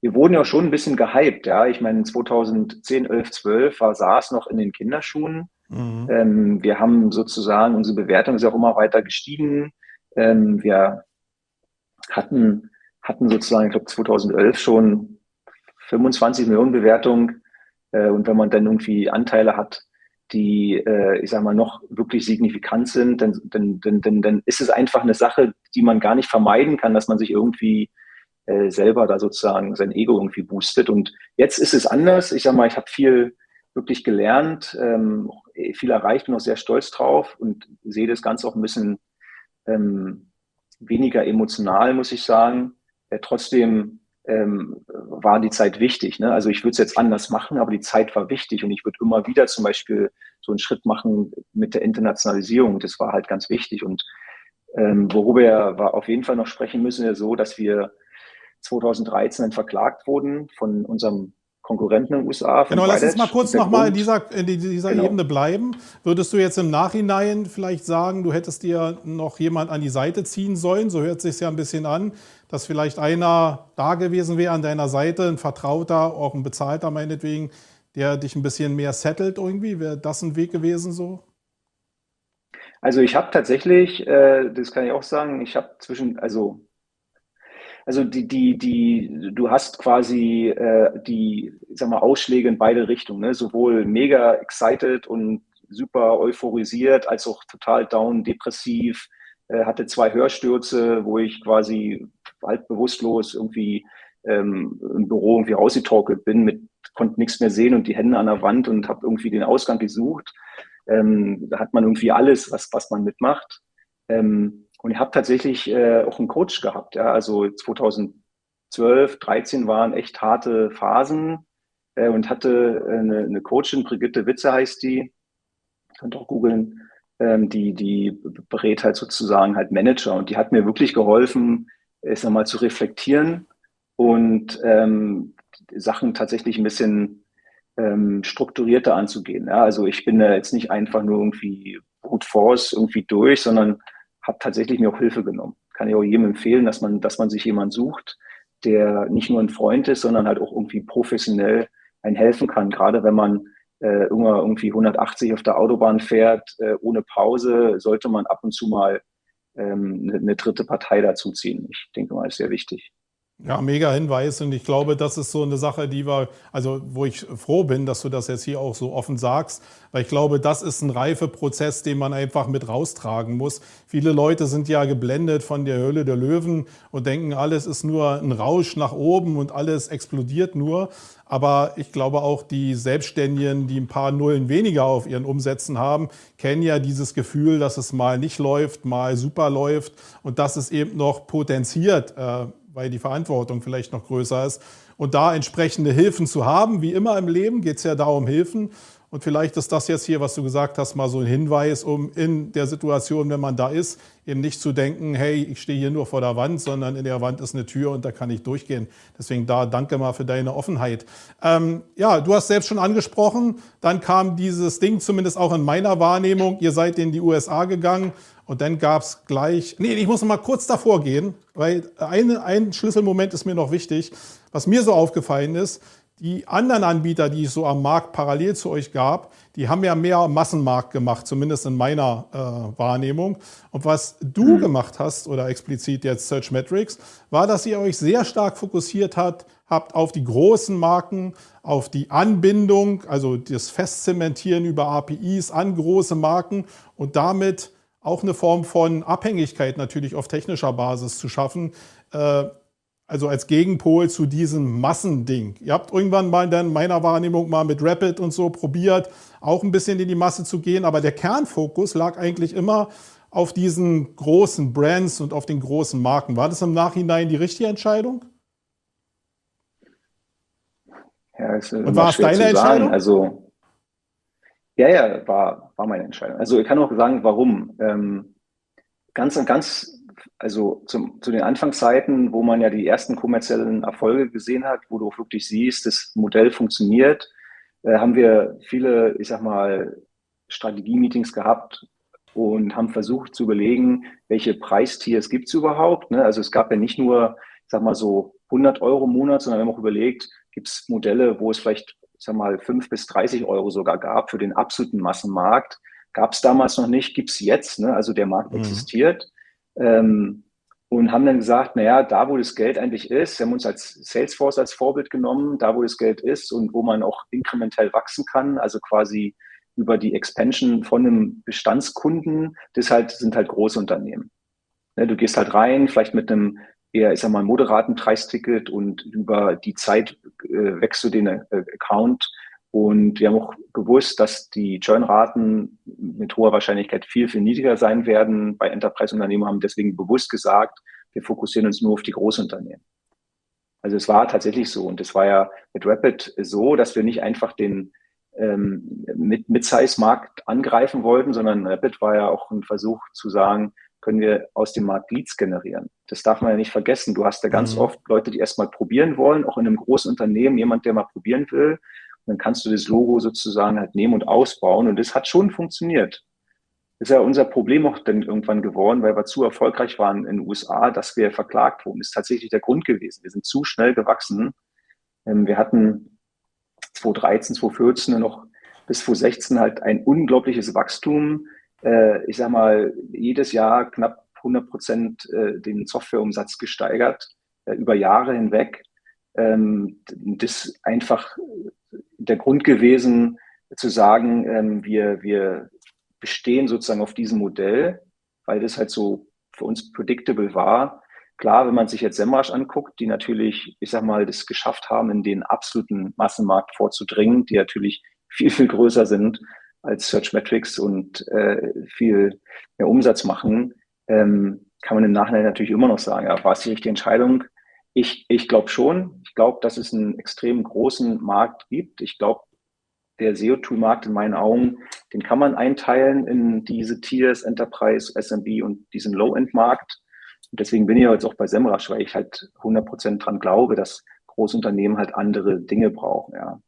Wir wurden ja schon ein bisschen gehypt, ja. Ich meine, 2010, 11, 12 war SaaS noch in den Kinderschuhen. Mhm. Ähm, wir haben sozusagen, unsere Bewertung ist auch immer weiter gestiegen. Ähm, wir hatten, hatten sozusagen, ich glaube 2011 schon 25 Millionen Bewertung. Äh, und wenn man dann irgendwie Anteile hat, die, äh, ich sag mal, noch wirklich signifikant sind, dann, dann, dann, dann, ist es einfach eine Sache, die man gar nicht vermeiden kann, dass man sich irgendwie äh, selber da sozusagen sein Ego irgendwie boostet. Und jetzt ist es anders. Ich sag mal, ich habe viel wirklich gelernt, ähm, viel erreicht, bin auch sehr stolz drauf und sehe das Ganze auch ein bisschen ähm, weniger emotional, muss ich sagen. Äh, trotzdem ähm, war die Zeit wichtig. Ne? Also ich würde es jetzt anders machen, aber die Zeit war wichtig und ich würde immer wieder zum Beispiel so einen Schritt machen mit der Internationalisierung. Das war halt ganz wichtig. Und ähm, worüber wir auf jeden Fall noch sprechen müssen, ist so, dass wir 2013 verklagt wurden von unserem Konkurrenten in den USA. Genau, lass uns mal kurz nochmal in dieser, in dieser genau. Ebene bleiben. Würdest du jetzt im Nachhinein vielleicht sagen, du hättest dir noch jemand an die Seite ziehen sollen? So hört es sich ja ein bisschen an, dass vielleicht einer da gewesen wäre an deiner Seite, ein Vertrauter, auch ein Bezahlter meinetwegen, der dich ein bisschen mehr settelt irgendwie. Wäre das ein Weg gewesen so? Also ich habe tatsächlich, äh, das kann ich auch sagen, ich habe zwischen, also also die, die, die, du hast quasi äh, die, sag mal, Ausschläge in beide Richtungen, ne? sowohl mega excited und super euphorisiert, als auch total down, depressiv, äh, hatte zwei Hörstürze, wo ich quasi halb bewusstlos irgendwie ähm, im Büro irgendwie rausgetorkelt bin, mit, konnte nichts mehr sehen und die Hände an der Wand und habe irgendwie den Ausgang gesucht. Ähm, da hat man irgendwie alles, was, was man mitmacht. Ähm, und ich habe tatsächlich äh, auch einen Coach gehabt. Ja? Also 2012, 13 waren echt harte Phasen äh, und hatte äh, eine, eine Coachin, Brigitte Witze heißt die, könnt auch googeln, ähm, die, die berät halt sozusagen halt Manager und die hat mir wirklich geholfen, es nochmal zu reflektieren und ähm, Sachen tatsächlich ein bisschen ähm, strukturierter anzugehen. Ja? Also ich bin da jetzt nicht einfach nur irgendwie brute force irgendwie durch, sondern habe tatsächlich mir auch Hilfe genommen. Kann ich auch jedem empfehlen, dass man, dass man sich jemand sucht, der nicht nur ein Freund ist, sondern halt auch irgendwie professionell einen helfen kann. Gerade wenn man äh, irgendwie 180 auf der Autobahn fährt, äh, ohne Pause, sollte man ab und zu mal ähm, eine, eine dritte Partei dazuziehen. Ich denke mal, ist sehr wichtig. Ja, mega Hinweis und ich glaube, das ist so eine Sache, die wir, also wo ich froh bin, dass du das jetzt hier auch so offen sagst, weil ich glaube, das ist ein Reifeprozess, den man einfach mit raustragen muss. Viele Leute sind ja geblendet von der Höhle der Löwen und denken, alles ist nur ein Rausch nach oben und alles explodiert nur. Aber ich glaube auch die Selbstständigen, die ein paar Nullen weniger auf ihren Umsätzen haben, kennen ja dieses Gefühl, dass es mal nicht läuft, mal super läuft und dass es eben noch potenziert. Äh, weil die Verantwortung vielleicht noch größer ist. Und da entsprechende Hilfen zu haben, wie immer im Leben geht es ja darum Hilfen. Und vielleicht ist das jetzt hier, was du gesagt hast, mal so ein Hinweis, um in der Situation, wenn man da ist, eben nicht zu denken, hey, ich stehe hier nur vor der Wand, sondern in der Wand ist eine Tür und da kann ich durchgehen. Deswegen da danke mal für deine Offenheit. Ähm, ja, du hast selbst schon angesprochen, dann kam dieses Ding zumindest auch in meiner Wahrnehmung. Ihr seid in die USA gegangen und dann gab es gleich, nee, ich muss noch mal kurz davor gehen, weil eine, ein Schlüsselmoment ist mir noch wichtig. Was mir so aufgefallen ist, die anderen Anbieter, die es so am Markt parallel zu euch gab, die haben ja mehr Massenmarkt gemacht, zumindest in meiner äh, Wahrnehmung. Und was du mhm. gemacht hast, oder explizit jetzt Search Metrics, war, dass ihr euch sehr stark fokussiert hat, habt auf die großen Marken, auf die Anbindung, also das Festzementieren über APIs an große Marken und damit auch eine Form von Abhängigkeit natürlich auf technischer Basis zu schaffen. Äh, also als Gegenpol zu diesem Massending. Ihr habt irgendwann mal in meiner Wahrnehmung mal mit Rapid und so probiert, auch ein bisschen in die Masse zu gehen, aber der Kernfokus lag eigentlich immer auf diesen großen Brands und auf den großen Marken. War das im Nachhinein die richtige Entscheidung? Ja, ist Und war es deine Entscheidung? Also, ja, ja, war, war meine Entscheidung. Also ich kann auch sagen, warum. Ähm, ganz, ganz, also zum, zu den Anfangszeiten, wo man ja die ersten kommerziellen Erfolge gesehen hat, wo du wirklich siehst, das Modell funktioniert, äh, haben wir viele, ich sag mal, Strategie-Meetings gehabt und haben versucht zu überlegen, welche Preistiers gibt es überhaupt. Ne? Also es gab ja nicht nur, ich sag mal so 100 Euro im Monat, sondern wir haben auch überlegt, gibt es Modelle, wo es vielleicht, ich sag mal, 5 bis 30 Euro sogar gab für den absoluten Massenmarkt. Gab es damals noch nicht, gibt es jetzt. Ne? Also der Markt mhm. existiert. Ähm, und haben dann gesagt, naja, da wo das Geld eigentlich ist, wir haben uns als Salesforce als Vorbild genommen, da wo das Geld ist und wo man auch inkrementell wachsen kann, also quasi über die Expansion von einem Bestandskunden, das halt, sind halt große Unternehmen. Ne, du gehst halt rein, vielleicht mit einem eher, ich sag mal, moderaten Preisticket und über die Zeit äh, wächst du den äh, Account. Und wir haben auch gewusst, dass die Churn-Raten mit hoher Wahrscheinlichkeit viel, viel niedriger sein werden. Bei Enterprise-Unternehmen haben deswegen bewusst gesagt, wir fokussieren uns nur auf die Großunternehmen. Also es war tatsächlich so. Und es war ja mit Rapid so, dass wir nicht einfach den, ähm, Mid-Size-Markt angreifen wollten, sondern Rapid war ja auch ein Versuch zu sagen, können wir aus dem Markt Leads generieren. Das darf man ja nicht vergessen. Du hast ja ganz mhm. oft Leute, die erstmal probieren wollen, auch in einem großen Unternehmen, jemand, der mal probieren will. Und dann kannst du das Logo sozusagen halt nehmen und ausbauen. Und das hat schon funktioniert. Das ist ja unser Problem auch dann irgendwann geworden, weil wir zu erfolgreich waren in den USA, dass wir verklagt wurden. Das ist tatsächlich der Grund gewesen. Wir sind zu schnell gewachsen. Ähm, wir hatten 2013, 2014 noch bis 2016 halt ein unglaubliches Wachstum. Äh, ich sag mal, jedes Jahr knapp 100 Prozent äh, den Softwareumsatz gesteigert, äh, über Jahre hinweg. Ähm, das ist einfach der Grund gewesen, zu sagen, ähm, wir, wir bestehen sozusagen auf diesem Modell, weil das halt so für uns predictable war. Klar, wenn man sich jetzt Semrush anguckt, die natürlich, ich sag mal, das geschafft haben, in den absoluten Massenmarkt vorzudringen, die natürlich viel, viel größer sind als Search Metrics und äh, viel mehr Umsatz machen, ähm, kann man im Nachhinein natürlich immer noch sagen, ja, war es die richtige Entscheidung? Ich, ich glaube schon. Ich glaube, dass es einen extrem großen Markt gibt. Ich glaube, der SEO-Tool-Markt in meinen Augen, den kann man einteilen in diese Tiers, Enterprise, SMB und diesen Low-End-Markt. Und deswegen bin ich jetzt auch bei Semrush, weil ich halt 100% dran glaube, dass Großunternehmen halt andere Dinge brauchen, ja.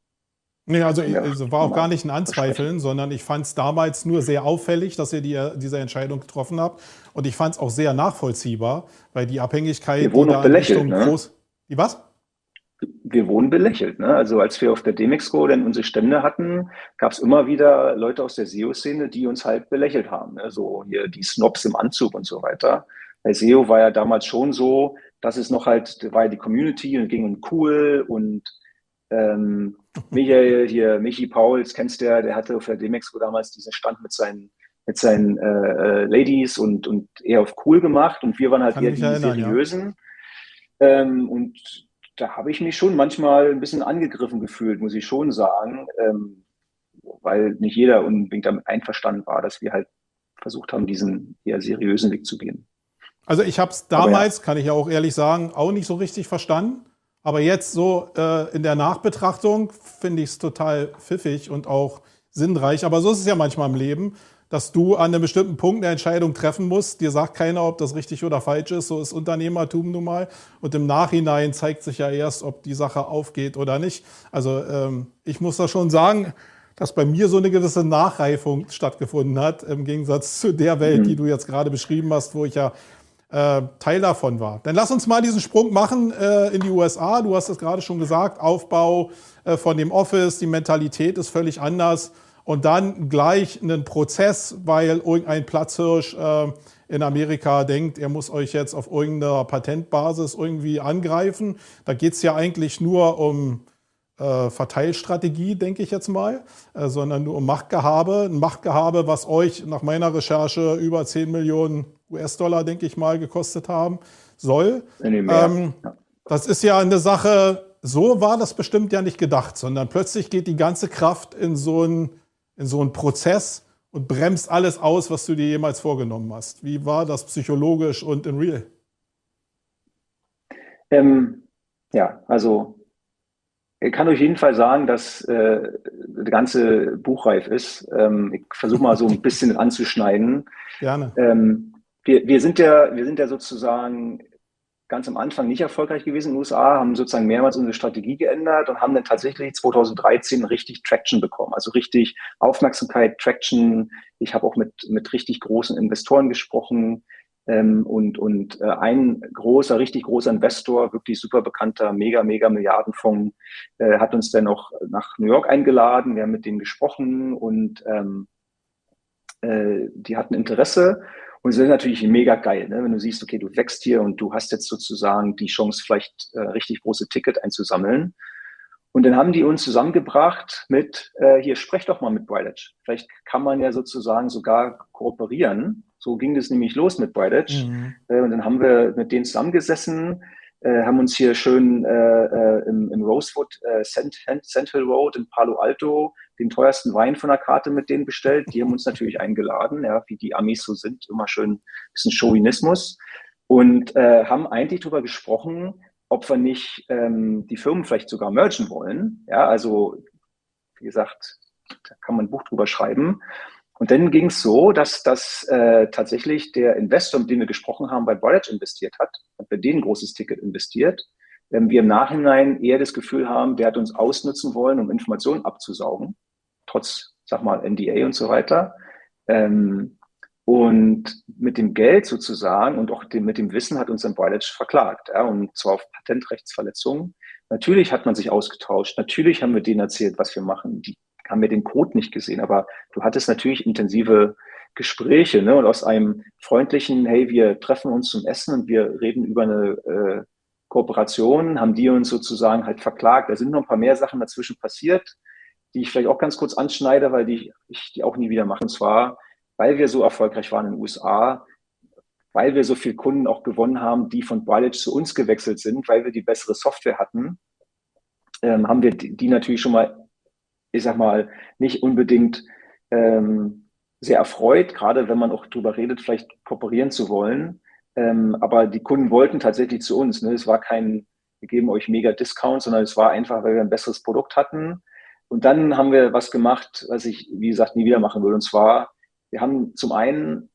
Nee, also, ja, also war auch gar nicht ein Anzweifeln, sondern ich fand es damals nur sehr auffällig, dass ihr die, diese Entscheidung getroffen habt. Und ich fand es auch sehr nachvollziehbar, weil die Abhängigkeit. Wir wurden auch belächelt, ne? groß. Die was? Wir wurden belächelt. Ne? Also als wir auf der Demexco dann unsere Stände hatten, gab es immer wieder Leute aus der SEO-Szene, die uns halt belächelt haben. Ne? So hier die Snobs im Anzug und so weiter. Bei SEO war ja damals schon so, dass es noch halt, war ja die Community und ging um cool und ähm, Michael hier, Michi Pauls, kennst du ja, der hatte auf der Demexco damals diesen Stand mit seinen, mit seinen äh, äh, Ladies und, und eher auf cool gemacht und wir waren halt Kann eher die erinnern, seriösen. Ja. Ähm, und da habe ich mich schon manchmal ein bisschen angegriffen gefühlt, muss ich schon sagen, ähm, weil nicht jeder unbedingt damit einverstanden war, dass wir halt versucht haben, diesen eher seriösen Weg zu gehen. Also ich habe es damals, ja. kann ich ja auch ehrlich sagen, auch nicht so richtig verstanden. Aber jetzt so äh, in der Nachbetrachtung finde ich es total pfiffig und auch sinnreich. Aber so ist es ja manchmal im Leben, dass du an einem bestimmten Punkt eine Entscheidung treffen musst. Dir sagt keiner, ob das richtig oder falsch ist. So ist Unternehmertum nun mal. Und im Nachhinein zeigt sich ja erst, ob die Sache aufgeht oder nicht. Also ähm, ich muss da schon sagen, dass bei mir so eine gewisse Nachreifung stattgefunden hat, im Gegensatz zu der Welt, die mhm. du jetzt gerade beschrieben hast, wo ich ja äh, Teil davon war. Dann lass uns mal diesen Sprung machen äh, in die USA. Du hast es gerade schon gesagt, Aufbau äh, von dem Office, die Mentalität ist völlig anders. Und dann gleich einen Prozess, weil irgendein Platzhirsch äh, in Amerika denkt, er muss euch jetzt auf irgendeiner Patentbasis irgendwie angreifen. Da geht es ja eigentlich nur um äh, Verteilstrategie, denke ich jetzt mal, äh, sondern nur um Machtgehabe. Ein Machtgehabe, was euch nach meiner Recherche über 10 Millionen US-Dollar, denke ich mal, gekostet haben soll. Ähm, das ist ja eine Sache, so war das bestimmt ja nicht gedacht, sondern plötzlich geht die ganze Kraft in so einen, in so einen Prozess und bremst alles aus, was du dir jemals vorgenommen hast. Wie war das psychologisch und in real? Ähm, ja, also Ich kann auf jeden Fall sagen, dass äh, das ganze Buch reif ist. Ähm, ich versuche mal so ein <laughs> bisschen anzuschneiden. Gerne. Ähm, wir, wir, sind ja, wir sind ja sozusagen ganz am Anfang nicht erfolgreich gewesen in den USA, haben sozusagen mehrmals unsere Strategie geändert und haben dann tatsächlich 2013 richtig Traction bekommen. Also richtig Aufmerksamkeit, Traction. Ich habe auch mit, mit richtig großen Investoren gesprochen. Ähm, und und äh, ein großer, richtig großer Investor, wirklich super bekannter, mega, mega Milliardenfonds, äh, hat uns dann auch nach New York eingeladen. Wir haben mit denen gesprochen und ähm, äh, die hatten Interesse. Und es ist natürlich mega geil, ne? wenn du siehst, okay, du wächst hier und du hast jetzt sozusagen die Chance, vielleicht äh, richtig große Ticket einzusammeln. Und dann haben die uns zusammengebracht mit, äh, hier, sprech doch mal mit Brightedge. Vielleicht kann man ja sozusagen sogar kooperieren. So ging das nämlich los mit Brightedge. Mhm. Äh, und dann haben wir mit denen zusammengesessen, äh, haben uns hier schön äh, äh im, im, Rosewood äh, Central Road in Palo Alto den teuersten Wein von der Karte mit denen bestellt. Die haben uns natürlich eingeladen, ja, wie die Amis so sind, immer schön ein bisschen Chauvinismus. Und äh, haben eigentlich darüber gesprochen, ob wir nicht ähm, die Firmen vielleicht sogar mergen wollen. Ja, also wie gesagt, da kann man ein Buch drüber schreiben. Und dann ging es so, dass, dass äh, tatsächlich der Investor, mit dem wir gesprochen haben, bei Voyage investiert hat, hat bei denen ein großes Ticket investiert. Ähm, wir im Nachhinein eher das Gefühl haben, der hat uns ausnutzen wollen, um Informationen abzusaugen, trotz, sag mal, NDA und so weiter. Ähm, und mit dem Geld sozusagen und auch dem, mit dem Wissen hat uns dann Voyage verklagt, ja, und zwar auf Patentrechtsverletzungen. Natürlich hat man sich ausgetauscht. Natürlich haben wir denen erzählt, was wir machen. Die haben wir den Code nicht gesehen, aber du hattest natürlich intensive Gespräche ne? und aus einem freundlichen, hey, wir treffen uns zum Essen und wir reden über eine äh, Kooperation, haben die uns sozusagen halt verklagt. Da sind noch ein paar mehr Sachen dazwischen passiert, die ich vielleicht auch ganz kurz anschneide, weil die, ich die auch nie wieder mache. Und zwar, weil wir so erfolgreich waren in den USA, weil wir so viele Kunden auch gewonnen haben, die von Biolage zu uns gewechselt sind, weil wir die bessere Software hatten, ähm, haben wir die, natürlich schon mal ich sag mal, nicht unbedingt ähm, sehr erfreut, gerade wenn man auch drüber redet, vielleicht kooperieren zu wollen. Ähm, aber die Kunden wollten tatsächlich zu uns. Ne? Es war kein, wir geben euch mega Discount, sondern es war einfach, weil wir ein besseres Produkt hatten. Und dann haben wir was gemacht, was ich, wie gesagt, nie wieder machen will. Und zwar, wir haben zum einen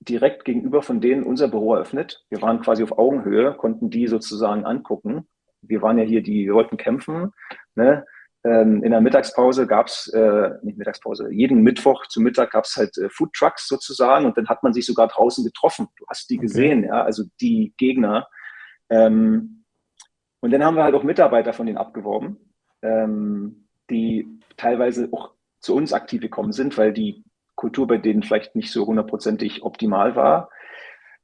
direkt gegenüber von denen unser Büro eröffnet. Wir waren quasi auf Augenhöhe, konnten die sozusagen angucken. Wir waren ja hier, die wollten kämpfen. Ne? Ähm, in der Mittagspause gab es, äh, nicht Mittagspause, jeden Mittwoch zu Mittag gab es halt äh, Food Trucks sozusagen und dann hat man sich sogar draußen getroffen. Du hast die okay. gesehen, ja, also die Gegner. Ähm, und dann haben wir halt auch Mitarbeiter von denen abgeworben, ähm, die teilweise auch zu uns aktiv gekommen sind, weil die Kultur bei denen vielleicht nicht so hundertprozentig optimal war.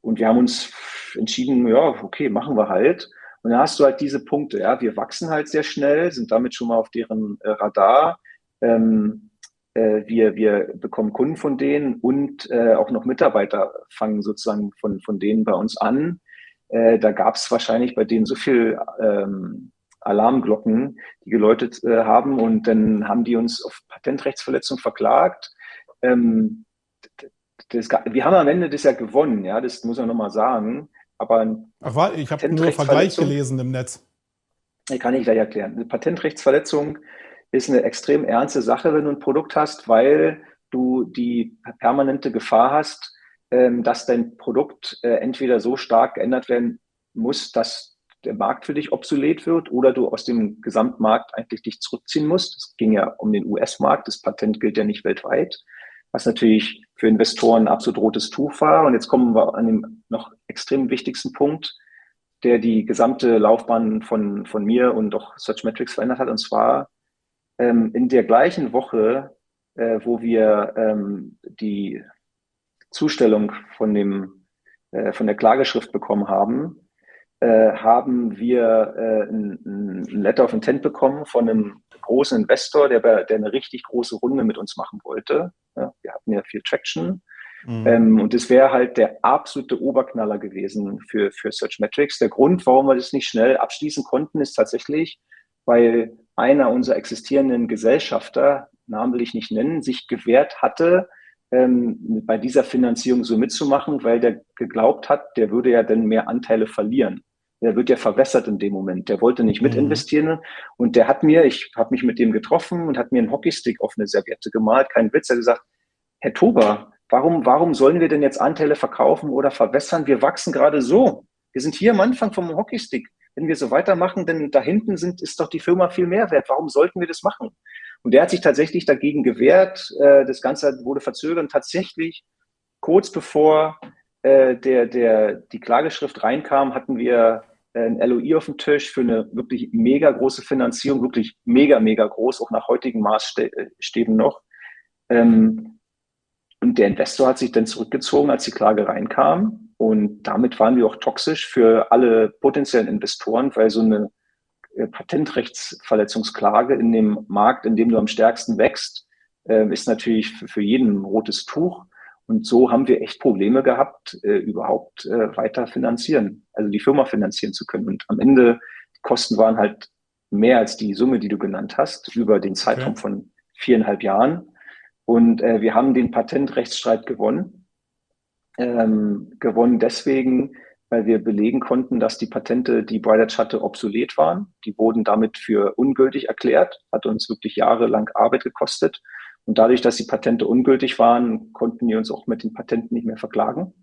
Und wir haben uns entschieden, ja, okay, machen wir halt. Und dann hast du halt diese Punkte, ja, wir wachsen halt sehr schnell, sind damit schon mal auf deren äh, Radar. Ähm, äh, wir, wir bekommen Kunden von denen und äh, auch noch Mitarbeiter fangen sozusagen von, von denen bei uns an. Äh, da gab es wahrscheinlich bei denen so viel ähm, Alarmglocken, die geläutet äh, haben und dann haben die uns auf Patentrechtsverletzung verklagt. Ähm, das, wir haben am Ende das ja gewonnen, ja, das muss man nochmal sagen. Aber Ach, war, ich habe nur Vergleich gelesen im Netz. Kann ich gleich erklären. Eine Patentrechtsverletzung ist eine extrem ernste Sache, wenn du ein Produkt hast, weil du die permanente Gefahr hast, ähm, dass dein Produkt äh, entweder so stark geändert werden muss, dass der Markt für dich obsolet wird oder du aus dem Gesamtmarkt eigentlich dich zurückziehen musst. Es ging ja um den US-Markt. Das Patent gilt ja nicht weltweit was natürlich für Investoren ein absolut rotes Tuch war. Und jetzt kommen wir an den noch extrem wichtigsten Punkt, der die gesamte Laufbahn von, von mir und auch Search Metrics verändert hat. Und zwar ähm, in der gleichen Woche, äh, wo wir ähm, die Zustellung von, dem, äh, von der Klageschrift bekommen haben, haben wir äh, ein, ein Letter of Intent bekommen von einem großen Investor, der, der eine richtig große Runde mit uns machen wollte. Ja, wir hatten ja viel Traction. Mhm. Ähm, und das wäre halt der absolute Oberknaller gewesen für, für Search Metrics. Der Grund, warum wir das nicht schnell abschließen konnten, ist tatsächlich, weil einer unserer existierenden Gesellschafter, Namen will ich nicht nennen, sich gewehrt hatte, ähm, bei dieser Finanzierung so mitzumachen, weil der geglaubt hat, der würde ja dann mehr Anteile verlieren. Der wird ja verwässert in dem Moment. Der wollte nicht mit mhm. investieren und der hat mir, ich habe mich mit dem getroffen und hat mir einen Hockeystick auf eine Serviette gemalt, kein Witz, er hat gesagt, Herr Toba, warum, warum sollen wir denn jetzt Anteile verkaufen oder verwässern? Wir wachsen gerade so. Wir sind hier am Anfang vom Hockeystick. Wenn wir so weitermachen, denn da hinten sind, ist doch die Firma viel mehr wert. Warum sollten wir das machen? Und der hat sich tatsächlich dagegen gewehrt. Äh, das Ganze wurde verzögert. Und tatsächlich kurz bevor äh, der, der, die Klageschrift reinkam, hatten wir ein LOI auf dem Tisch für eine wirklich mega große Finanzierung, wirklich mega, mega groß, auch nach heutigen Maßstäben noch. Ähm, und der Investor hat sich dann zurückgezogen, als die Klage reinkam. Und damit waren wir auch toxisch für alle potenziellen Investoren, weil so eine äh, Patentrechtsverletzungsklage in dem Markt, in dem du am stärksten wächst, ist natürlich für jeden ein rotes Tuch. Und so haben wir echt Probleme gehabt, äh, überhaupt äh, weiter finanzieren, also die Firma finanzieren zu können. Und am Ende, die Kosten waren halt mehr als die Summe, die du genannt hast, über den Zeitraum okay. von viereinhalb Jahren. Und äh, wir haben den Patentrechtsstreit gewonnen. Ähm, gewonnen deswegen, weil wir belegen konnten, dass die Patente, die Bright hatte, obsolet waren. Die wurden damit für ungültig erklärt, hat uns wirklich jahrelang Arbeit gekostet. Und dadurch, dass die Patente ungültig waren, konnten die uns auch mit den Patenten nicht mehr verklagen.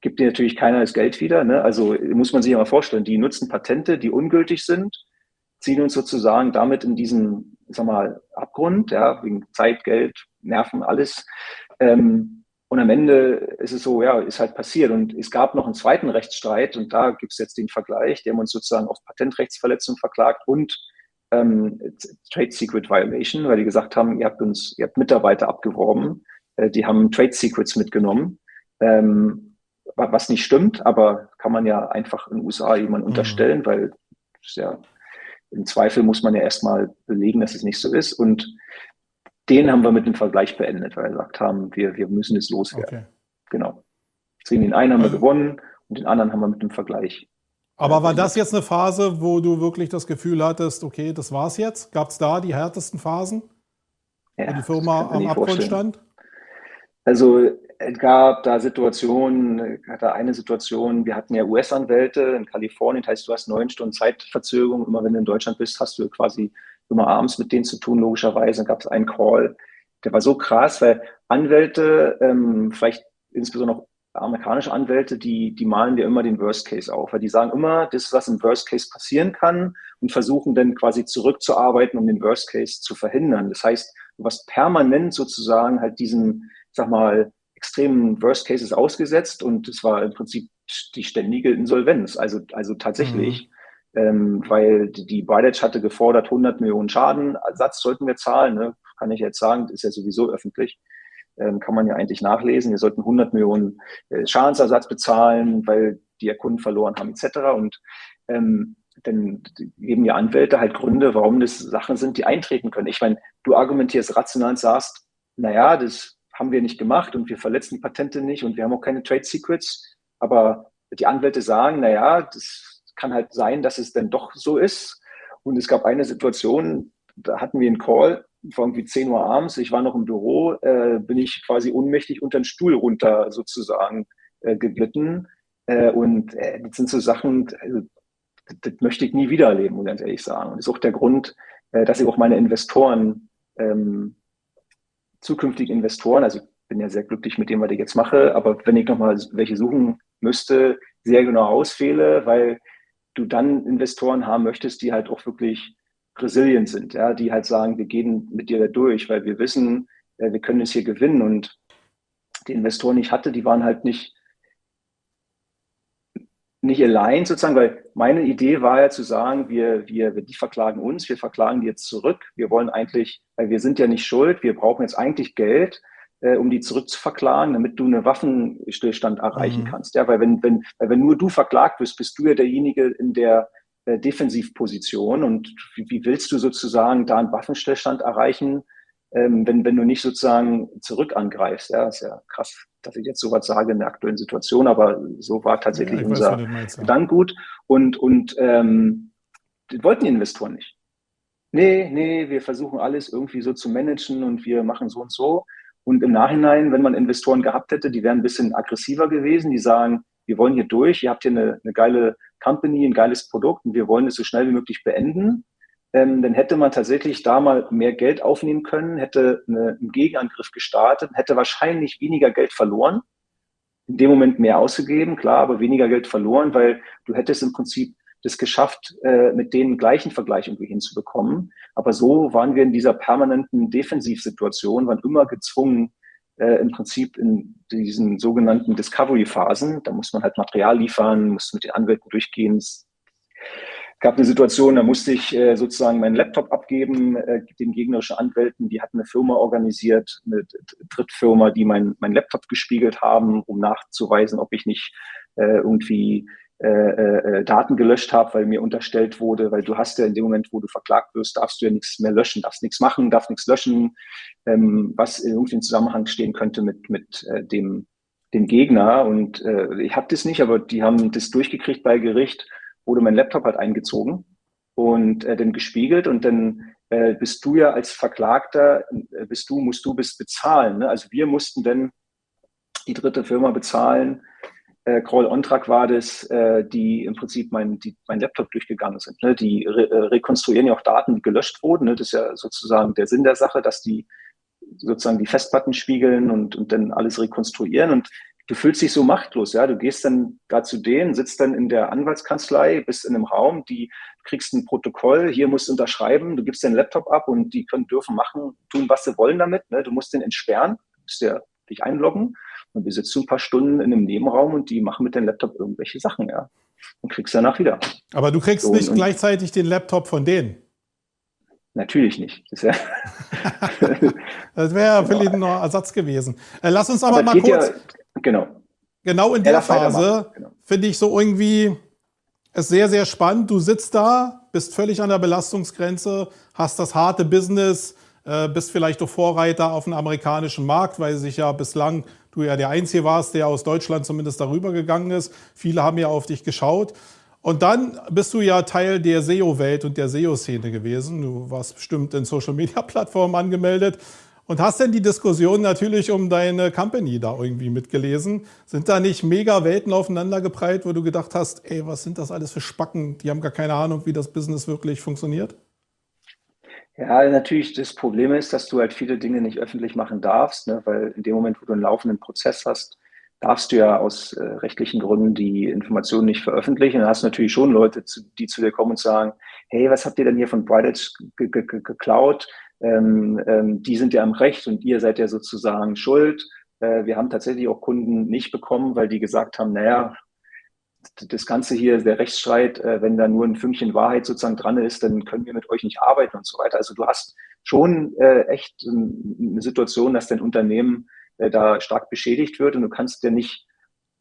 Gibt dir natürlich keiner das Geld wieder. Ne? Also muss man sich ja mal vorstellen, die nutzen Patente, die ungültig sind, ziehen uns sozusagen damit in diesen, sag mal, Abgrund, ja, wegen Zeit, Geld, Nerven, alles. Ähm, und am Ende ist es so, ja, ist halt passiert. Und es gab noch einen zweiten Rechtsstreit und da gibt es jetzt den Vergleich, der haben uns sozusagen auf Patentrechtsverletzung verklagt und ähm, Trade Secret Violation, weil die gesagt haben, ihr habt uns, ihr habt Mitarbeiter abgeworben, äh, die haben Trade Secrets mitgenommen, ähm, was nicht stimmt, aber kann man ja einfach in den USA jemand mhm. unterstellen, weil ja, im Zweifel muss man ja erstmal belegen, dass es nicht so ist. Und den haben wir mit dem Vergleich beendet, weil wir gesagt haben, wir, wir müssen es loswerden. Okay. Genau. Deswegen den einen haben wir also gewonnen und den anderen haben wir mit dem Vergleich aber war das jetzt eine Phase, wo du wirklich das Gefühl hattest, okay, das war's jetzt? Gab es da die härtesten Phasen, ja, wo die Firma am Abgrund stand? Also es gab da Situationen, hatte eine Situation, wir hatten ja US-Anwälte in Kalifornien, das heißt, du hast neun Stunden Zeitverzögerung. Immer wenn du in Deutschland bist, hast du quasi immer abends mit denen zu tun, logischerweise. Dann gab es einen Call, der war so krass, weil Anwälte, ähm, vielleicht insbesondere auch amerikanische Anwälte, die, die malen dir immer den Worst Case auf, weil die sagen immer, das, was im Worst Case passieren kann und versuchen dann quasi zurückzuarbeiten, um den Worst Case zu verhindern. Das heißt, du warst permanent sozusagen halt diesen, sag mal, extremen Worst Cases ausgesetzt und es war im Prinzip die ständige Insolvenz. Also, also tatsächlich, mhm. ähm, weil die, die Bidetch hatte gefordert, 100 Millionen Schadenersatz sollten wir zahlen, ne? kann ich jetzt sagen, ist ja sowieso öffentlich kann man ja eigentlich nachlesen. Wir sollten 100 Millionen äh, Schadensersatz bezahlen, weil die ja Kunden verloren haben etc. Und ähm, dann geben ja Anwälte halt Gründe, warum das Sachen sind, die eintreten können. Ich meine, du argumentierst rational und sagst, naja, das haben wir nicht gemacht und wir verletzen Patente nicht und wir haben auch keine Trade Secrets. Aber die Anwälte sagen, naja, das kann halt sein, dass es dann doch so ist. Und es gab eine Situation, da hatten wir einen Call war irgendwie 10 Uhr abends, ich war noch im Büro, äh, bin ich quasi ohnmächtig unter den Stuhl runter sozusagen äh, geglitten. Äh, und äh, das sind so Sachen, also, das, das möchte ich nie wieder erleben, muss ich ganz ehrlich sagen. Und das ist auch der Grund, äh, dass ich auch meine Investoren, ähm, zukünftige Investoren, also ich bin ja sehr glücklich mit dem, was ich jetzt mache, aber wenn ich nochmal welche suchen müsste, sehr genau auswähle, weil du dann Investoren haben möchtest, die halt auch wirklich resilient sind, ja, die halt sagen, wir gehen mit dir da durch, weil wir wissen, äh, wir können es hier gewinnen. Und die Investoren, die ich hatte, die waren halt nicht, nicht allein sozusagen, weil meine Idee war ja zu sagen, wir, wir, die verklagen uns, wir verklagen die jetzt zurück. Wir wollen eigentlich, weil wir sind ja nicht schuld, wir brauchen jetzt eigentlich Geld, äh, um die zurückzuverklagen, damit du einen Waffenstillstand erreichen mhm. kannst. Ja, weil wenn, wenn, weil wenn nur du verklagt wirst, bist du ja derjenige in der äh, Defensivposition. Und wie, wie, willst du sozusagen da einen Waffenstillstand erreichen, ähm, wenn, wenn du nicht sozusagen zurück angreifst? Ja, ist ja krass, dass ich jetzt sowas sage in der aktuellen Situation, aber so war tatsächlich ja, unser Gedankengut. Und, und ähm, wollten die Investoren nicht. Nee, nee, wir versuchen alles irgendwie so zu managen und wir machen so und so. Und im Nachhinein, wenn man Investoren gehabt hätte, die wären ein bisschen aggressiver gewesen, die sagen, wir wollen hier durch, ihr habt hier eine, eine geile Company, ein geiles Produkt und wir wollen es so schnell wie möglich beenden. Ähm, dann hätte man tatsächlich da mal mehr Geld aufnehmen können, hätte eine, einen Gegenangriff gestartet, hätte wahrscheinlich weniger Geld verloren, in dem Moment mehr ausgegeben, klar, aber weniger Geld verloren, weil du hättest im Prinzip das geschafft, äh, mit denen gleichen Vergleich irgendwie hinzubekommen. Aber so waren wir in dieser permanenten Defensivsituation, waren immer gezwungen, äh, im Prinzip in diesen sogenannten Discovery-Phasen. Da muss man halt Material liefern, muss mit den Anwälten durchgehen. Es gab eine Situation, da musste ich äh, sozusagen meinen Laptop abgeben, äh, den gegnerischen Anwälten. Die hatten eine Firma organisiert, eine Drittfirma, die mein, mein Laptop gespiegelt haben, um nachzuweisen, ob ich nicht äh, irgendwie äh, äh, äh, Daten gelöscht habe, weil mir unterstellt wurde, weil du hast ja in dem Moment, wo du verklagt wirst, darfst du ja nichts mehr löschen, darfst nichts machen, darfst nichts löschen, ähm, was irgendwie in Zusammenhang stehen könnte mit, mit äh, dem, dem Gegner. Und äh, ich habe das nicht, aber die haben das durchgekriegt bei Gericht, wurde mein Laptop halt eingezogen und äh, dann gespiegelt und dann äh, bist du ja als Verklagter, äh, bist du, musst du bis bezahlen. Ne? Also wir mussten dann die dritte Firma bezahlen, äh, Kroll Ontrag war das, äh, die im Prinzip mein, die, mein Laptop durchgegangen sind. Ne? Die re äh, rekonstruieren ja auch Daten, die gelöscht wurden. Ne? Das ist ja sozusagen der Sinn der Sache, dass die sozusagen die Festplatten spiegeln und, und dann alles rekonstruieren. Und du fühlst dich so machtlos, ja. Du gehst dann da zu denen, sitzt dann in der Anwaltskanzlei, bist in einem Raum, die kriegst ein Protokoll, hier musst du unterschreiben, du gibst deinen Laptop ab und die können dürfen machen, tun, was sie wollen damit. Ne? Du musst den entsperren, musst ja dich einloggen und wir sitzen ein paar Stunden in einem Nebenraum und die machen mit dem Laptop irgendwelche Sachen, ja. Und kriegst danach wieder. Aber du kriegst so, nicht gleichzeitig den Laptop von denen. Natürlich nicht. Das, <laughs> ja das wäre ja vielleicht noch Ersatz gewesen. Äh, lass uns aber, aber mal kurz. Ja, genau. Genau in der Phase genau. finde ich so irgendwie es sehr, sehr spannend. Du sitzt da, bist völlig an der Belastungsgrenze, hast das harte Business, äh, bist vielleicht auch Vorreiter auf dem amerikanischen Markt, weil sich ja bislang du ja der Einzige warst, der aus Deutschland zumindest darüber gegangen ist. Viele haben ja auf dich geschaut. Und dann bist du ja Teil der SEO-Welt und der SEO-Szene gewesen. Du warst bestimmt in Social-Media-Plattformen angemeldet und hast denn die Diskussion natürlich um deine Company da irgendwie mitgelesen. Sind da nicht mega Welten aufeinandergeprallt, wo du gedacht hast, ey, was sind das alles für Spacken? Die haben gar keine Ahnung, wie das Business wirklich funktioniert? Ja, natürlich, das Problem ist, dass du halt viele Dinge nicht öffentlich machen darfst, ne? weil in dem Moment, wo du einen laufenden Prozess hast, darfst du ja aus äh, rechtlichen Gründen die Informationen nicht veröffentlichen. Dann hast du natürlich schon Leute, zu, die zu dir kommen und sagen, hey, was habt ihr denn hier von Bright geklaut? Ähm, ähm, die sind ja am Recht und ihr seid ja sozusagen schuld. Äh, wir haben tatsächlich auch Kunden nicht bekommen, weil die gesagt haben, naja, das Ganze hier, der Rechtsstreit, äh, wenn da nur ein Fünkchen Wahrheit sozusagen dran ist, dann können wir mit euch nicht arbeiten und so weiter. Also du hast schon äh, echt eine Situation, dass dein Unternehmen äh, da stark beschädigt wird und du kannst ja nicht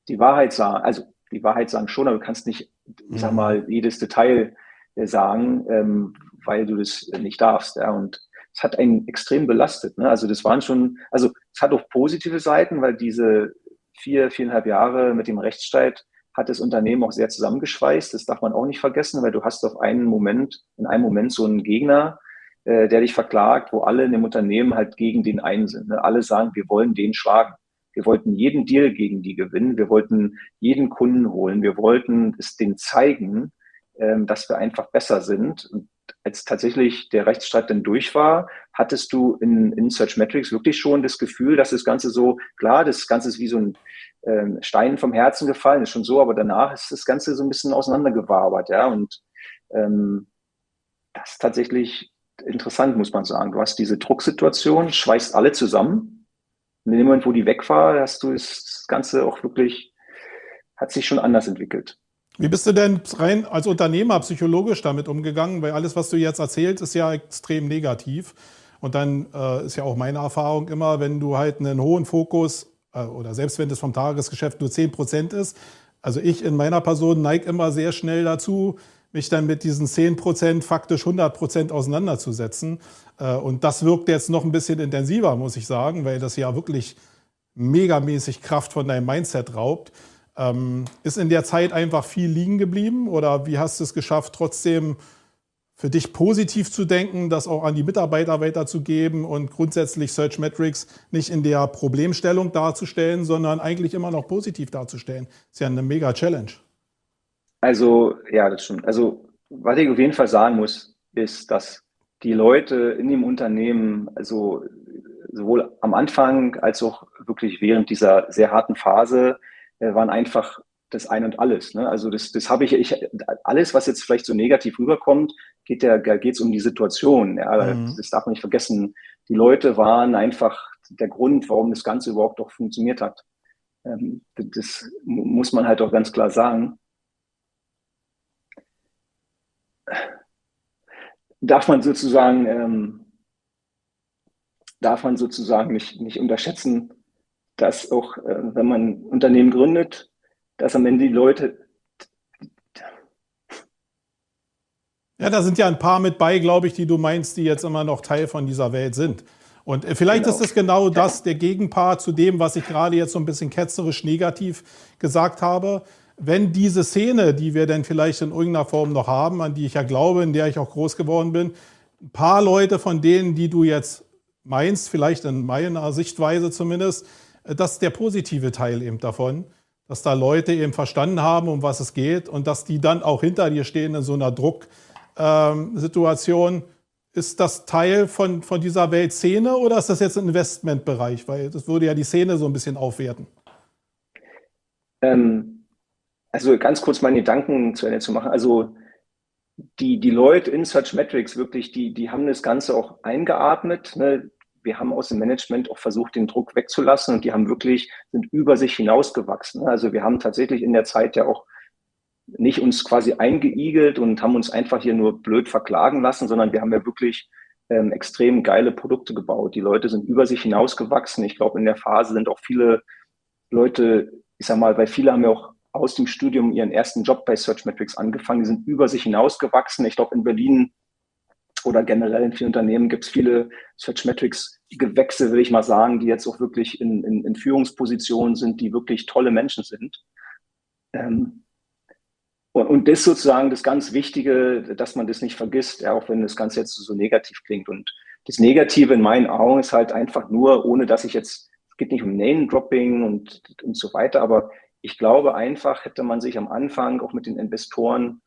die Wahrheit sagen, also die Wahrheit sagen schon, aber du kannst nicht, ich sag mhm. mal, jedes Detail sagen, ähm, weil du das nicht darfst. Ja. Und es hat einen extrem belastet. Ne? Also das waren schon, also es hat auch positive Seiten, weil diese vier, viereinhalb Jahre mit dem Rechtsstreit hat das Unternehmen auch sehr zusammengeschweißt. Das darf man auch nicht vergessen, weil du hast auf einen Moment, in einem Moment so einen Gegner, äh, der dich verklagt, wo alle in dem Unternehmen halt gegen den einen sind. Ne? Alle sagen, wir wollen den schlagen. Wir wollten jeden Deal gegen die gewinnen. Wir wollten jeden Kunden holen. Wir wollten es denen zeigen, ähm, dass wir einfach besser sind. Und als tatsächlich der Rechtsstreit dann durch war, hattest du in, in Search Metrics wirklich schon das Gefühl, dass das Ganze so, klar, das Ganze ist wie so ein ähm, Stein vom Herzen gefallen, ist schon so, aber danach ist das Ganze so ein bisschen auseinandergewabert, ja, und ähm, das ist tatsächlich interessant, muss man sagen. Du hast diese Drucksituation, schweißt alle zusammen. Und in dem Moment, wo die weg war, hast du das Ganze auch wirklich, hat sich schon anders entwickelt. Wie bist du denn rein als Unternehmer psychologisch damit umgegangen? Weil alles, was du jetzt erzählst, ist ja extrem negativ. Und dann äh, ist ja auch meine Erfahrung immer, wenn du halt einen hohen Fokus äh, oder selbst wenn das vom Tagesgeschäft nur 10 Prozent ist, also ich in meiner Person neige immer sehr schnell dazu, mich dann mit diesen 10 Prozent faktisch 100 Prozent auseinanderzusetzen. Äh, und das wirkt jetzt noch ein bisschen intensiver, muss ich sagen, weil das ja wirklich megamäßig Kraft von deinem Mindset raubt. Ähm, ist in der Zeit einfach viel liegen geblieben oder wie hast du es geschafft, trotzdem für dich positiv zu denken, das auch an die Mitarbeiter weiterzugeben und grundsätzlich Search Metrics nicht in der Problemstellung darzustellen, sondern eigentlich immer noch positiv darzustellen. Ist ja eine mega Challenge. Also, ja, das stimmt. Also, was ich auf jeden Fall sagen muss, ist, dass die Leute in dem Unternehmen, also sowohl am Anfang als auch wirklich während dieser sehr harten Phase, waren einfach das Ein und Alles. Ne? Also das, das habe ich, ich, alles, was jetzt vielleicht so negativ rüberkommt, geht ja, geht es um die Situation. Ja? Mhm. Das darf man nicht vergessen. Die Leute waren einfach der Grund, warum das Ganze überhaupt auch funktioniert hat. Ähm, das muss man halt auch ganz klar sagen. Darf man sozusagen, ähm, darf man sozusagen nicht, nicht unterschätzen, dass auch, äh, wenn man Unternehmen gründet, dass am Ende die Leute. Ja, da sind ja ein paar mit bei, glaube ich, die du meinst, die jetzt immer noch Teil von dieser Welt sind. Und äh, vielleicht genau. ist es genau das, der Gegenpart zu dem, was ich gerade jetzt so ein bisschen ketzerisch negativ gesagt habe. Wenn diese Szene, die wir denn vielleicht in irgendeiner Form noch haben, an die ich ja glaube, in der ich auch groß geworden bin, ein paar Leute von denen, die du jetzt meinst, vielleicht in meiner Sichtweise zumindest, das ist der positive Teil eben davon dass da Leute eben verstanden haben, um was es geht und dass die dann auch hinter dir stehen in so einer Drucksituation. Ist das Teil von, von dieser Weltszene oder ist das jetzt ein Investmentbereich? Weil das würde ja die Szene so ein bisschen aufwerten. Ähm, also ganz kurz meine Gedanken zu Ende zu machen. Also die, die Leute in Search Metrics wirklich, die, die haben das Ganze auch eingeatmet. Ne? Wir haben aus dem Management auch versucht, den Druck wegzulassen und die haben wirklich, sind über sich hinausgewachsen. Also wir haben tatsächlich in der Zeit ja auch nicht uns quasi eingeigelt und haben uns einfach hier nur blöd verklagen lassen, sondern wir haben ja wirklich ähm, extrem geile Produkte gebaut. Die Leute sind über sich hinausgewachsen. Ich glaube, in der Phase sind auch viele Leute, ich sag mal, weil viele haben ja auch aus dem Studium ihren ersten Job bei Searchmetrics angefangen, die sind über sich hinausgewachsen. Ich glaube, in Berlin oder generell in vielen Unternehmen gibt es viele Searchmetrics-Gewächse, will ich mal sagen, die jetzt auch wirklich in, in, in Führungspositionen sind, die wirklich tolle Menschen sind. Ähm, und, und das sozusagen das ganz Wichtige, dass man das nicht vergisst, ja, auch wenn das Ganze jetzt so negativ klingt. Und das Negative in meinen Augen ist halt einfach nur, ohne dass ich jetzt, es geht nicht um Name-Dropping und, und so weiter, aber ich glaube einfach, hätte man sich am Anfang auch mit den Investoren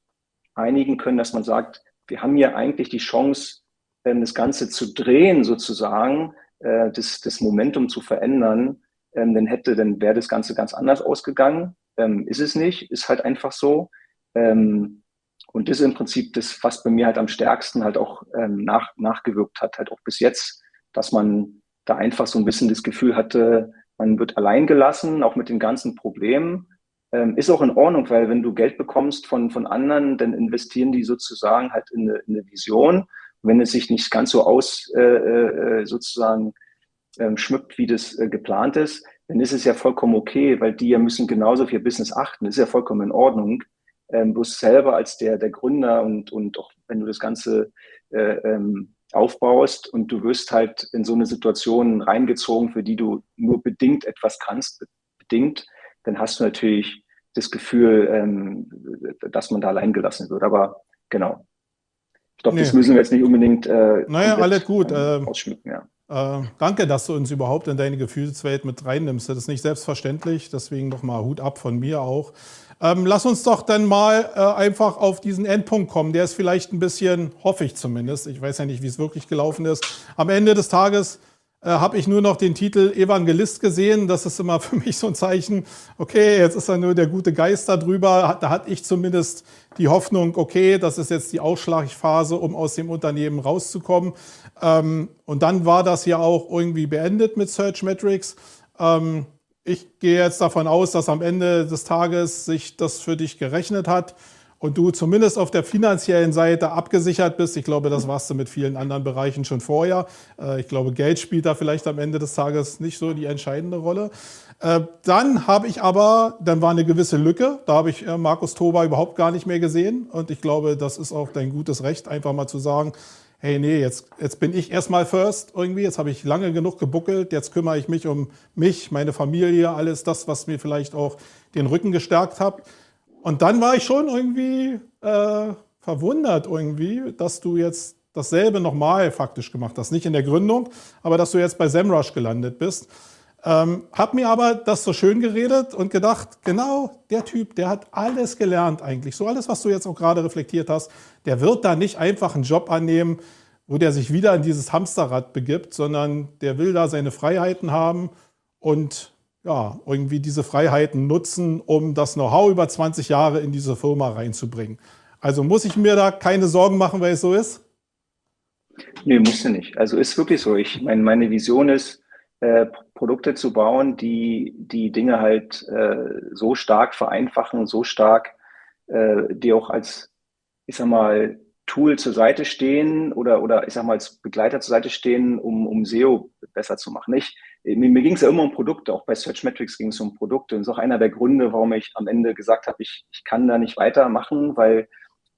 einigen können, dass man sagt, wir haben hier eigentlich die Chance, ähm, das Ganze zu drehen, sozusagen, äh, das, das Momentum zu verändern, ähm, dann hätte, dann wäre das Ganze ganz anders ausgegangen. Ähm, ist es nicht, ist halt einfach so. und das ist im Prinzip das, was bei mir halt am stärksten halt auch nach, nachgewirkt hat, halt auch bis jetzt, dass man da einfach so ein bisschen das Gefühl hatte, man wird allein gelassen, auch mit den ganzen Problemen. Ähm, ist auch in Ordnung, weil wenn du Geld bekommst von, von anderen, dann investieren die sozusagen halt in eine, in eine Vision. Wenn es sich nicht ganz so aus äh, äh, sozusagen ähm, schmückt, wie das äh, geplant ist, dann ist es ja vollkommen okay, weil die ja müssen genauso auf ihr Business achten. Das ist ja vollkommen in Ordnung. Ähm, bloß selber als der, der Gründer und, und auch wenn du das Ganze äh, ähm, aufbaust und du wirst halt in so eine Situation reingezogen, für die du nur bedingt etwas kannst, bedingt, dann hast du natürlich das Gefühl, ähm, dass man da allein gelassen wird. Aber genau. Ich glaube, nee. das müssen wir jetzt nicht unbedingt. Äh, naja, alles gut. Äh, ausschmücken, ja. Äh, danke, dass du uns überhaupt in deine Gefühlswelt mit reinnimmst. Das ist nicht selbstverständlich, deswegen nochmal Hut ab von mir auch. Ähm, lass uns doch dann mal äh, einfach auf diesen Endpunkt kommen. Der ist vielleicht ein bisschen, hoffe ich zumindest, ich weiß ja nicht, wie es wirklich gelaufen ist. Am Ende des Tages äh, habe ich nur noch den Titel Evangelist gesehen. Das ist immer <laughs> für mich so ein Zeichen, okay, jetzt ist da nur der gute Geist da drüber. Da hatte ich zumindest die Hoffnung, okay, das ist jetzt die Ausschlagphase, um aus dem Unternehmen rauszukommen. Ähm, und dann war das ja auch irgendwie beendet mit Search Metrics. Ähm, ich gehe jetzt davon aus, dass am Ende des Tages sich das für dich gerechnet hat und du zumindest auf der finanziellen Seite abgesichert bist. Ich glaube, das warst du mit vielen anderen Bereichen schon vorher. Äh, ich glaube, Geld spielt da vielleicht am Ende des Tages nicht so die entscheidende Rolle. Äh, dann habe ich aber, dann war eine gewisse Lücke. Da habe ich äh, Markus Toba überhaupt gar nicht mehr gesehen. Und ich glaube, das ist auch dein gutes Recht, einfach mal zu sagen, hey, nee, jetzt, jetzt bin ich erstmal first irgendwie. Jetzt habe ich lange genug gebuckelt. Jetzt kümmere ich mich um mich, meine Familie, alles das, was mir vielleicht auch den Rücken gestärkt hat. Und dann war ich schon irgendwie äh, verwundert irgendwie, dass du jetzt dasselbe nochmal faktisch gemacht hast. Nicht in der Gründung, aber dass du jetzt bei SEMrush gelandet bist. Ähm, hab mir aber das so schön geredet und gedacht, genau der Typ, der hat alles gelernt eigentlich. So alles, was du jetzt auch gerade reflektiert hast, der wird da nicht einfach einen Job annehmen, wo der sich wieder in dieses Hamsterrad begibt, sondern der will da seine Freiheiten haben und ja, irgendwie diese Freiheiten nutzen, um das Know-how über 20 Jahre in diese Firma reinzubringen. Also muss ich mir da keine Sorgen machen, weil es so ist? Nee, musst du nicht. Also ist wirklich so. Ich meine, meine Vision ist, äh, Produkte zu bauen, die die Dinge halt äh, so stark vereinfachen, so stark, äh, die auch als, ich sag mal, Tool zur Seite stehen oder, oder ich sag mal als Begleiter zur Seite stehen, um, um SEO besser zu machen. Ich, mir, mir ging es ja immer um Produkte, auch bei Searchmetrics ging es um Produkte. Und das ist auch einer der Gründe, warum ich am Ende gesagt habe, ich, ich kann da nicht weitermachen, weil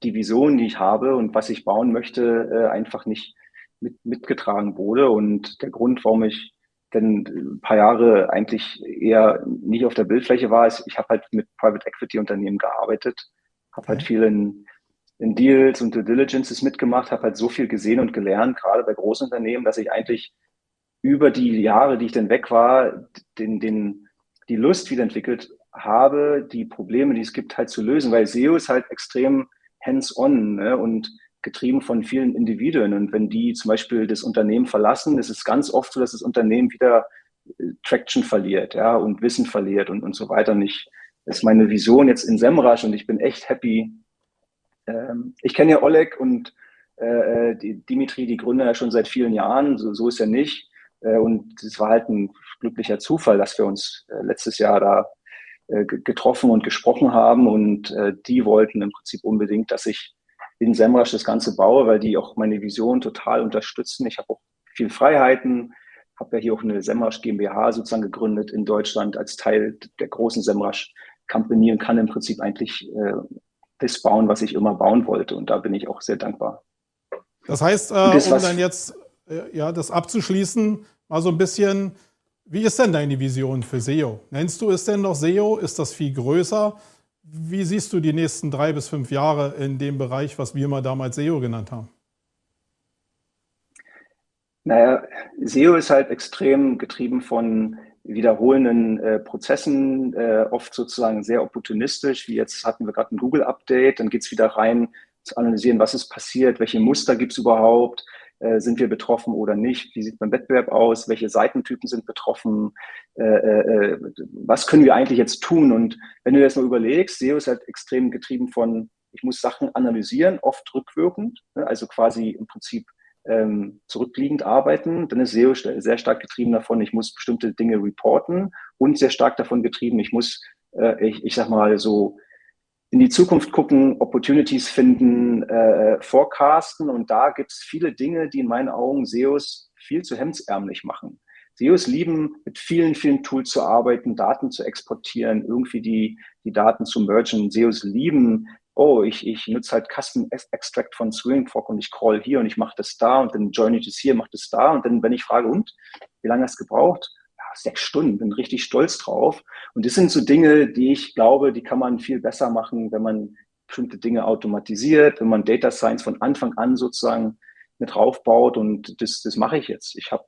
die Vision, die ich habe und was ich bauen möchte, äh, einfach nicht mit, mitgetragen wurde. Und der Grund, warum ich denn ein paar Jahre eigentlich eher nicht auf der Bildfläche war, ist, ich habe halt mit Private Equity Unternehmen gearbeitet, habe halt viel in, in Deals und Due Diligences mitgemacht, habe halt so viel gesehen und gelernt, gerade bei großen Unternehmen, dass ich eigentlich über die Jahre, die ich dann weg war, den, den, die Lust wieder entwickelt habe, die Probleme, die es gibt, halt zu lösen, weil SEO ist halt extrem hands-on ne? und getrieben von vielen Individuen. Und wenn die zum Beispiel das Unternehmen verlassen, ist es ganz oft so, dass das Unternehmen wieder äh, Traction verliert, ja, und Wissen verliert und, und so weiter. Und ich, das ist meine Vision jetzt in Semrush und ich bin echt happy. Ähm, ich kenne ja Oleg und äh, äh die, Dimitri, die Gründer ja schon seit vielen Jahren, so, so ist er nicht. Äh, und es war halt ein glücklicher Zufall, dass wir uns äh, letztes Jahr da äh, getroffen und gesprochen haben und die wollten im Prinzip unbedingt, dass ich in Semrush das Ganze baue, weil die auch meine Vision total unterstützen. Ich habe auch viel Freiheiten, habe ja hier auch eine Semrush GmbH sozusagen gegründet in Deutschland als Teil der großen Semrush Company und kann im Prinzip eigentlich äh, das bauen, was ich immer bauen wollte. Und da bin ich auch sehr dankbar. Das heißt, äh, das, um dann jetzt äh, ja, das abzuschließen, mal so ein bisschen, wie ist denn deine Vision für SEO? Nennst du es denn noch SEO? Ist das viel größer? Wie siehst du die nächsten drei bis fünf Jahre in dem Bereich, was wir mal damals SEO genannt haben? Naja, SEO ist halt extrem getrieben von wiederholenden äh, Prozessen, äh, oft sozusagen sehr opportunistisch, wie jetzt hatten wir gerade ein Google-Update, dann geht es wieder rein zu analysieren, was ist passiert, welche Muster gibt es überhaupt, äh, sind wir betroffen oder nicht? Wie sieht mein Wettbewerb aus? Welche Seitentypen sind betroffen? Äh, äh, was können wir eigentlich jetzt tun? Und wenn du das mal überlegst, SEO ist halt extrem getrieben von, ich muss Sachen analysieren, oft rückwirkend, ne? also quasi im Prinzip ähm, zurückliegend arbeiten. Dann ist SEO sehr stark getrieben davon, ich muss bestimmte Dinge reporten und sehr stark davon getrieben, ich muss, ich, ich sag mal so, in die Zukunft gucken, Opportunities finden, äh, forecasten. Und da gibt es viele Dinge, die in meinen Augen SEOs viel zu hemdsärmlich machen. SEOs lieben, mit vielen, vielen Tools zu arbeiten, Daten zu exportieren, irgendwie die, die Daten zu mergen. SEOs lieben, oh, ich, ich nutze halt Custom Extract von Swing Fork und ich crawl hier und ich mache das da und dann join ich das hier, mache das da. Und dann, wenn ich frage, und, wie lange hast du gebraucht? Sechs Stunden, bin richtig stolz drauf. Und das sind so Dinge, die ich glaube, die kann man viel besser machen, wenn man bestimmte Dinge automatisiert, wenn man Data Science von Anfang an sozusagen mit draufbaut. Und das, das mache ich jetzt. Ich habe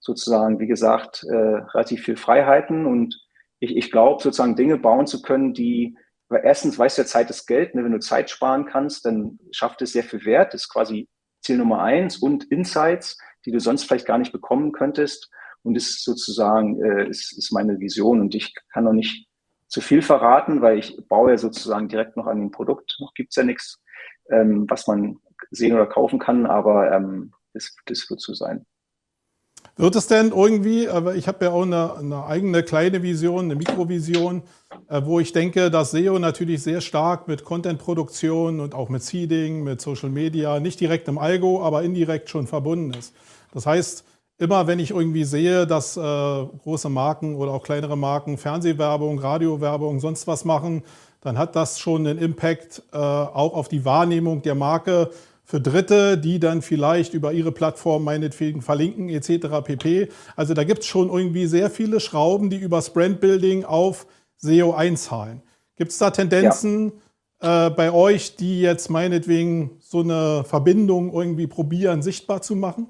sozusagen, wie gesagt, äh, relativ viel Freiheiten und ich, ich glaube, sozusagen Dinge bauen zu können, die, weil erstens weißt du ja, Zeit ist Geld. Ne? Wenn du Zeit sparen kannst, dann schafft es sehr viel Wert. Das ist quasi Ziel Nummer eins und Insights, die du sonst vielleicht gar nicht bekommen könntest und ist sozusagen äh, ist, ist meine Vision. Und ich kann noch nicht zu viel verraten, weil ich baue ja sozusagen direkt noch an dem Produkt. Noch gibt's ja nichts, ähm, was man sehen oder kaufen kann, aber ähm, das, das wird so sein. Wird es denn irgendwie, aber ich habe ja auch eine, eine, eigene kleine Vision, eine Mikrovision, äh, wo ich denke, dass SEO natürlich sehr stark mit Content-Produktion und auch mit Seeding, mit Social Media, nicht direkt im Algo, aber indirekt schon verbunden ist. Das heißt, immer wenn ich irgendwie sehe, dass äh, große Marken oder auch kleinere Marken Fernsehwerbung, Radiowerbung, sonst was machen, dann hat das schon einen Impact äh, auch auf die Wahrnehmung der Marke für Dritte, die dann vielleicht über ihre Plattform meinetwegen verlinken etc. pp. Also da gibt es schon irgendwie sehr viele Schrauben, die übers Brandbuilding auf SEO einzahlen. Gibt es da Tendenzen, äh, bei euch, die jetzt meinetwegen so eine Verbindung irgendwie probieren, sichtbar zu machen?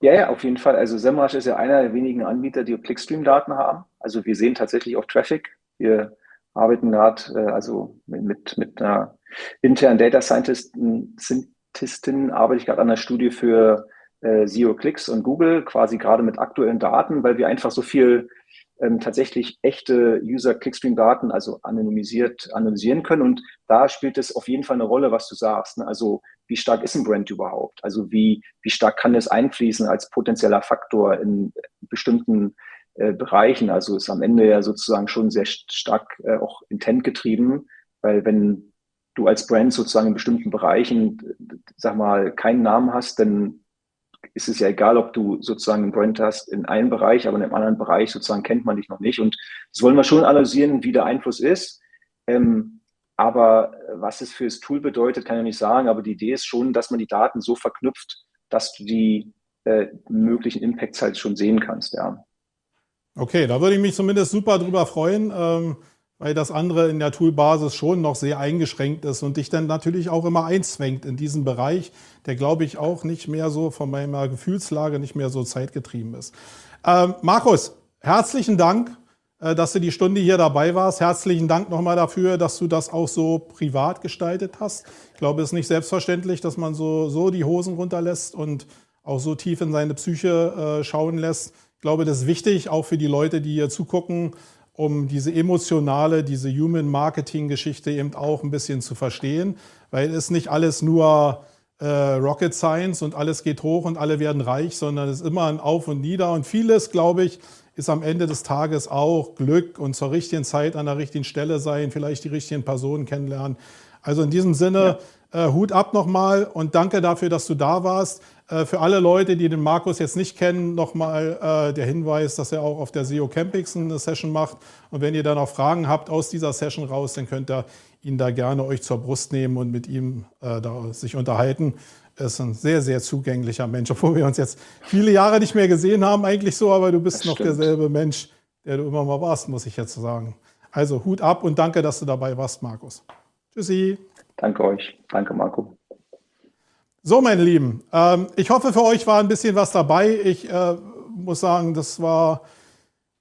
Ja, ja, auf jeden Fall. Also SEMrush ist ja einer der wenigen Anbieter, die Clickstream-Daten haben. Also wir sehen tatsächlich auch Traffic. Wir arbeiten gerade äh, also mit, mit einer internen Data Scientistin, arbeite ich gerade an einer Studie für äh, Zero Clicks und Google, quasi gerade mit aktuellen Daten, weil wir einfach so viel ähm, tatsächlich echte User-Clickstream-Daten, also anonymisiert analysieren können. Und da spielt es auf jeden Fall eine Rolle, was du sagst. Ne? Also wie stark ist ein Brand überhaupt? Also wie, wie stark kann es einfließen als potenzieller Faktor in bestimmten äh, Bereichen? Also ist am Ende ja sozusagen schon sehr stark äh, auch intent getrieben, weil wenn du als Brand sozusagen in bestimmten Bereichen, sag mal, keinen Namen hast, dann ist es ja egal, ob du sozusagen einen Brand hast in einem Bereich, aber in einem anderen Bereich sozusagen kennt man dich noch nicht. Und das wollen wir schon analysieren, wie der Einfluss ist. Ähm, aber was es für das Tool bedeutet, kann ich nicht sagen. Aber die Idee ist schon, dass man die Daten so verknüpft, dass du die äh, möglichen Impacts halt schon sehen kannst, ja. Okay, da würde ich mich zumindest super drüber freuen. Ähm weil das andere in der Toolbasis schon noch sehr eingeschränkt ist und dich dann natürlich auch immer einzwängt in diesen Bereich, der glaube ich auch nicht mehr so von meiner Gefühlslage nicht mehr so zeitgetrieben ist. Ähm, Markus, herzlichen Dank, äh, dass du die Stunde hier dabei warst. Herzlichen Dank nochmal dafür, dass du das auch so privat gestaltet hast. Ich glaube, es ist nicht selbstverständlich, dass man so, so die Hosen runterlässt und auch so tief in seine Psyche äh, schauen lässt. Ich glaube, das ist wichtig, auch für die Leute, die hier zugucken um diese emotionale, diese Human Marketing Geschichte eben auch ein bisschen zu verstehen, weil es nicht alles nur äh, Rocket Science und alles geht hoch und alle werden reich, sondern es ist immer ein Auf und Nieder und vieles, glaube ich, ist am Ende des Tages auch Glück und zur richtigen Zeit an der richtigen Stelle sein, vielleicht die richtigen Personen kennenlernen. Also in diesem Sinne, ja. äh, Hut ab nochmal und danke dafür, dass du da warst. Äh, für alle Leute, die den Markus jetzt nicht kennen, nochmal äh, der Hinweis, dass er auch auf der SEO Campix eine Session macht. Und wenn ihr dann noch Fragen habt aus dieser Session raus, dann könnt ihr ihn da gerne euch zur Brust nehmen und mit ihm äh, da sich unterhalten. Er ist ein sehr, sehr zugänglicher Mensch, obwohl wir uns jetzt viele Jahre nicht mehr gesehen haben, eigentlich so, aber du bist noch derselbe Mensch, der du immer mal warst, muss ich jetzt sagen. Also Hut ab und danke, dass du dabei warst, Markus. Tschüssi. Danke euch. Danke, Marco. So, meine Lieben, ähm, ich hoffe, für euch war ein bisschen was dabei. Ich äh, muss sagen, das war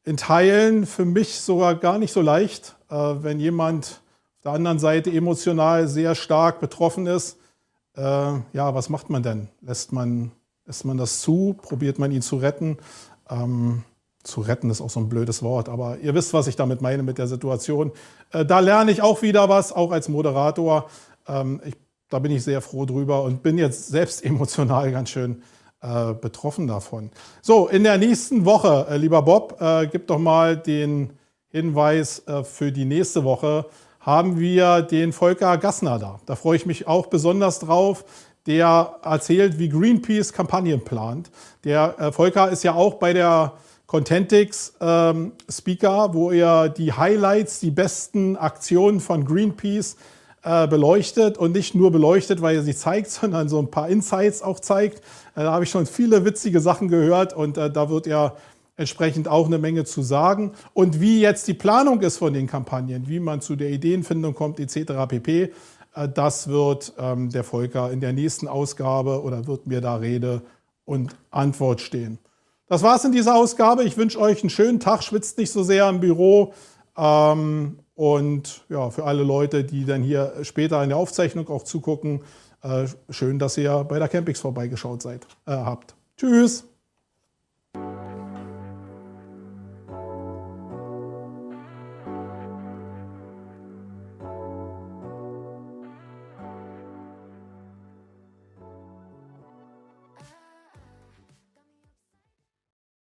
in Teilen für mich sogar gar nicht so leicht, äh, wenn jemand auf der anderen Seite emotional sehr stark betroffen ist. Äh, ja, was macht man denn? Lässt man, lässt man das zu? Probiert man ihn zu retten? Ähm, zu retten ist auch so ein blödes Wort, aber ihr wisst, was ich damit meine mit der Situation. Äh, da lerne ich auch wieder was, auch als Moderator. Ähm, ich da bin ich sehr froh drüber und bin jetzt selbst <laughs> emotional ganz schön äh, betroffen davon. So, in der nächsten Woche, äh, lieber Bob, äh, gib doch mal den Hinweis äh, für die nächste Woche, haben wir den Volker Gassner da. Da freue ich mich auch besonders drauf. Der erzählt, wie Greenpeace Kampagnen plant. Der äh, Volker ist ja auch bei der Contentix ähm, Speaker, wo er die Highlights, die besten Aktionen von Greenpeace äh, beleuchtet und nicht nur beleuchtet, weil er sie zeigt, <laughs> sondern so ein paar Insights auch zeigt. Äh, da habe ich schon viele witzige Sachen gehört und äh, da wird er entsprechend auch eine Menge zu sagen. Und wie jetzt die Planung ist von den Kampagnen, wie man zu der Ideenfindung kommt, etc. pp. Das wird ähm, der Volker in der nächsten Ausgabe oder wird mir da Rede und Antwort stehen. Das war's in dieser Ausgabe. Ich wünsche euch einen schönen Tag. Schwitzt nicht so sehr im Büro. Ähm, und ja, für alle Leute, die dann hier später in der Aufzeichnung auch zugucken, äh, schön, dass ihr bei der Campix vorbeigeschaut seid, äh, habt. Tschüss!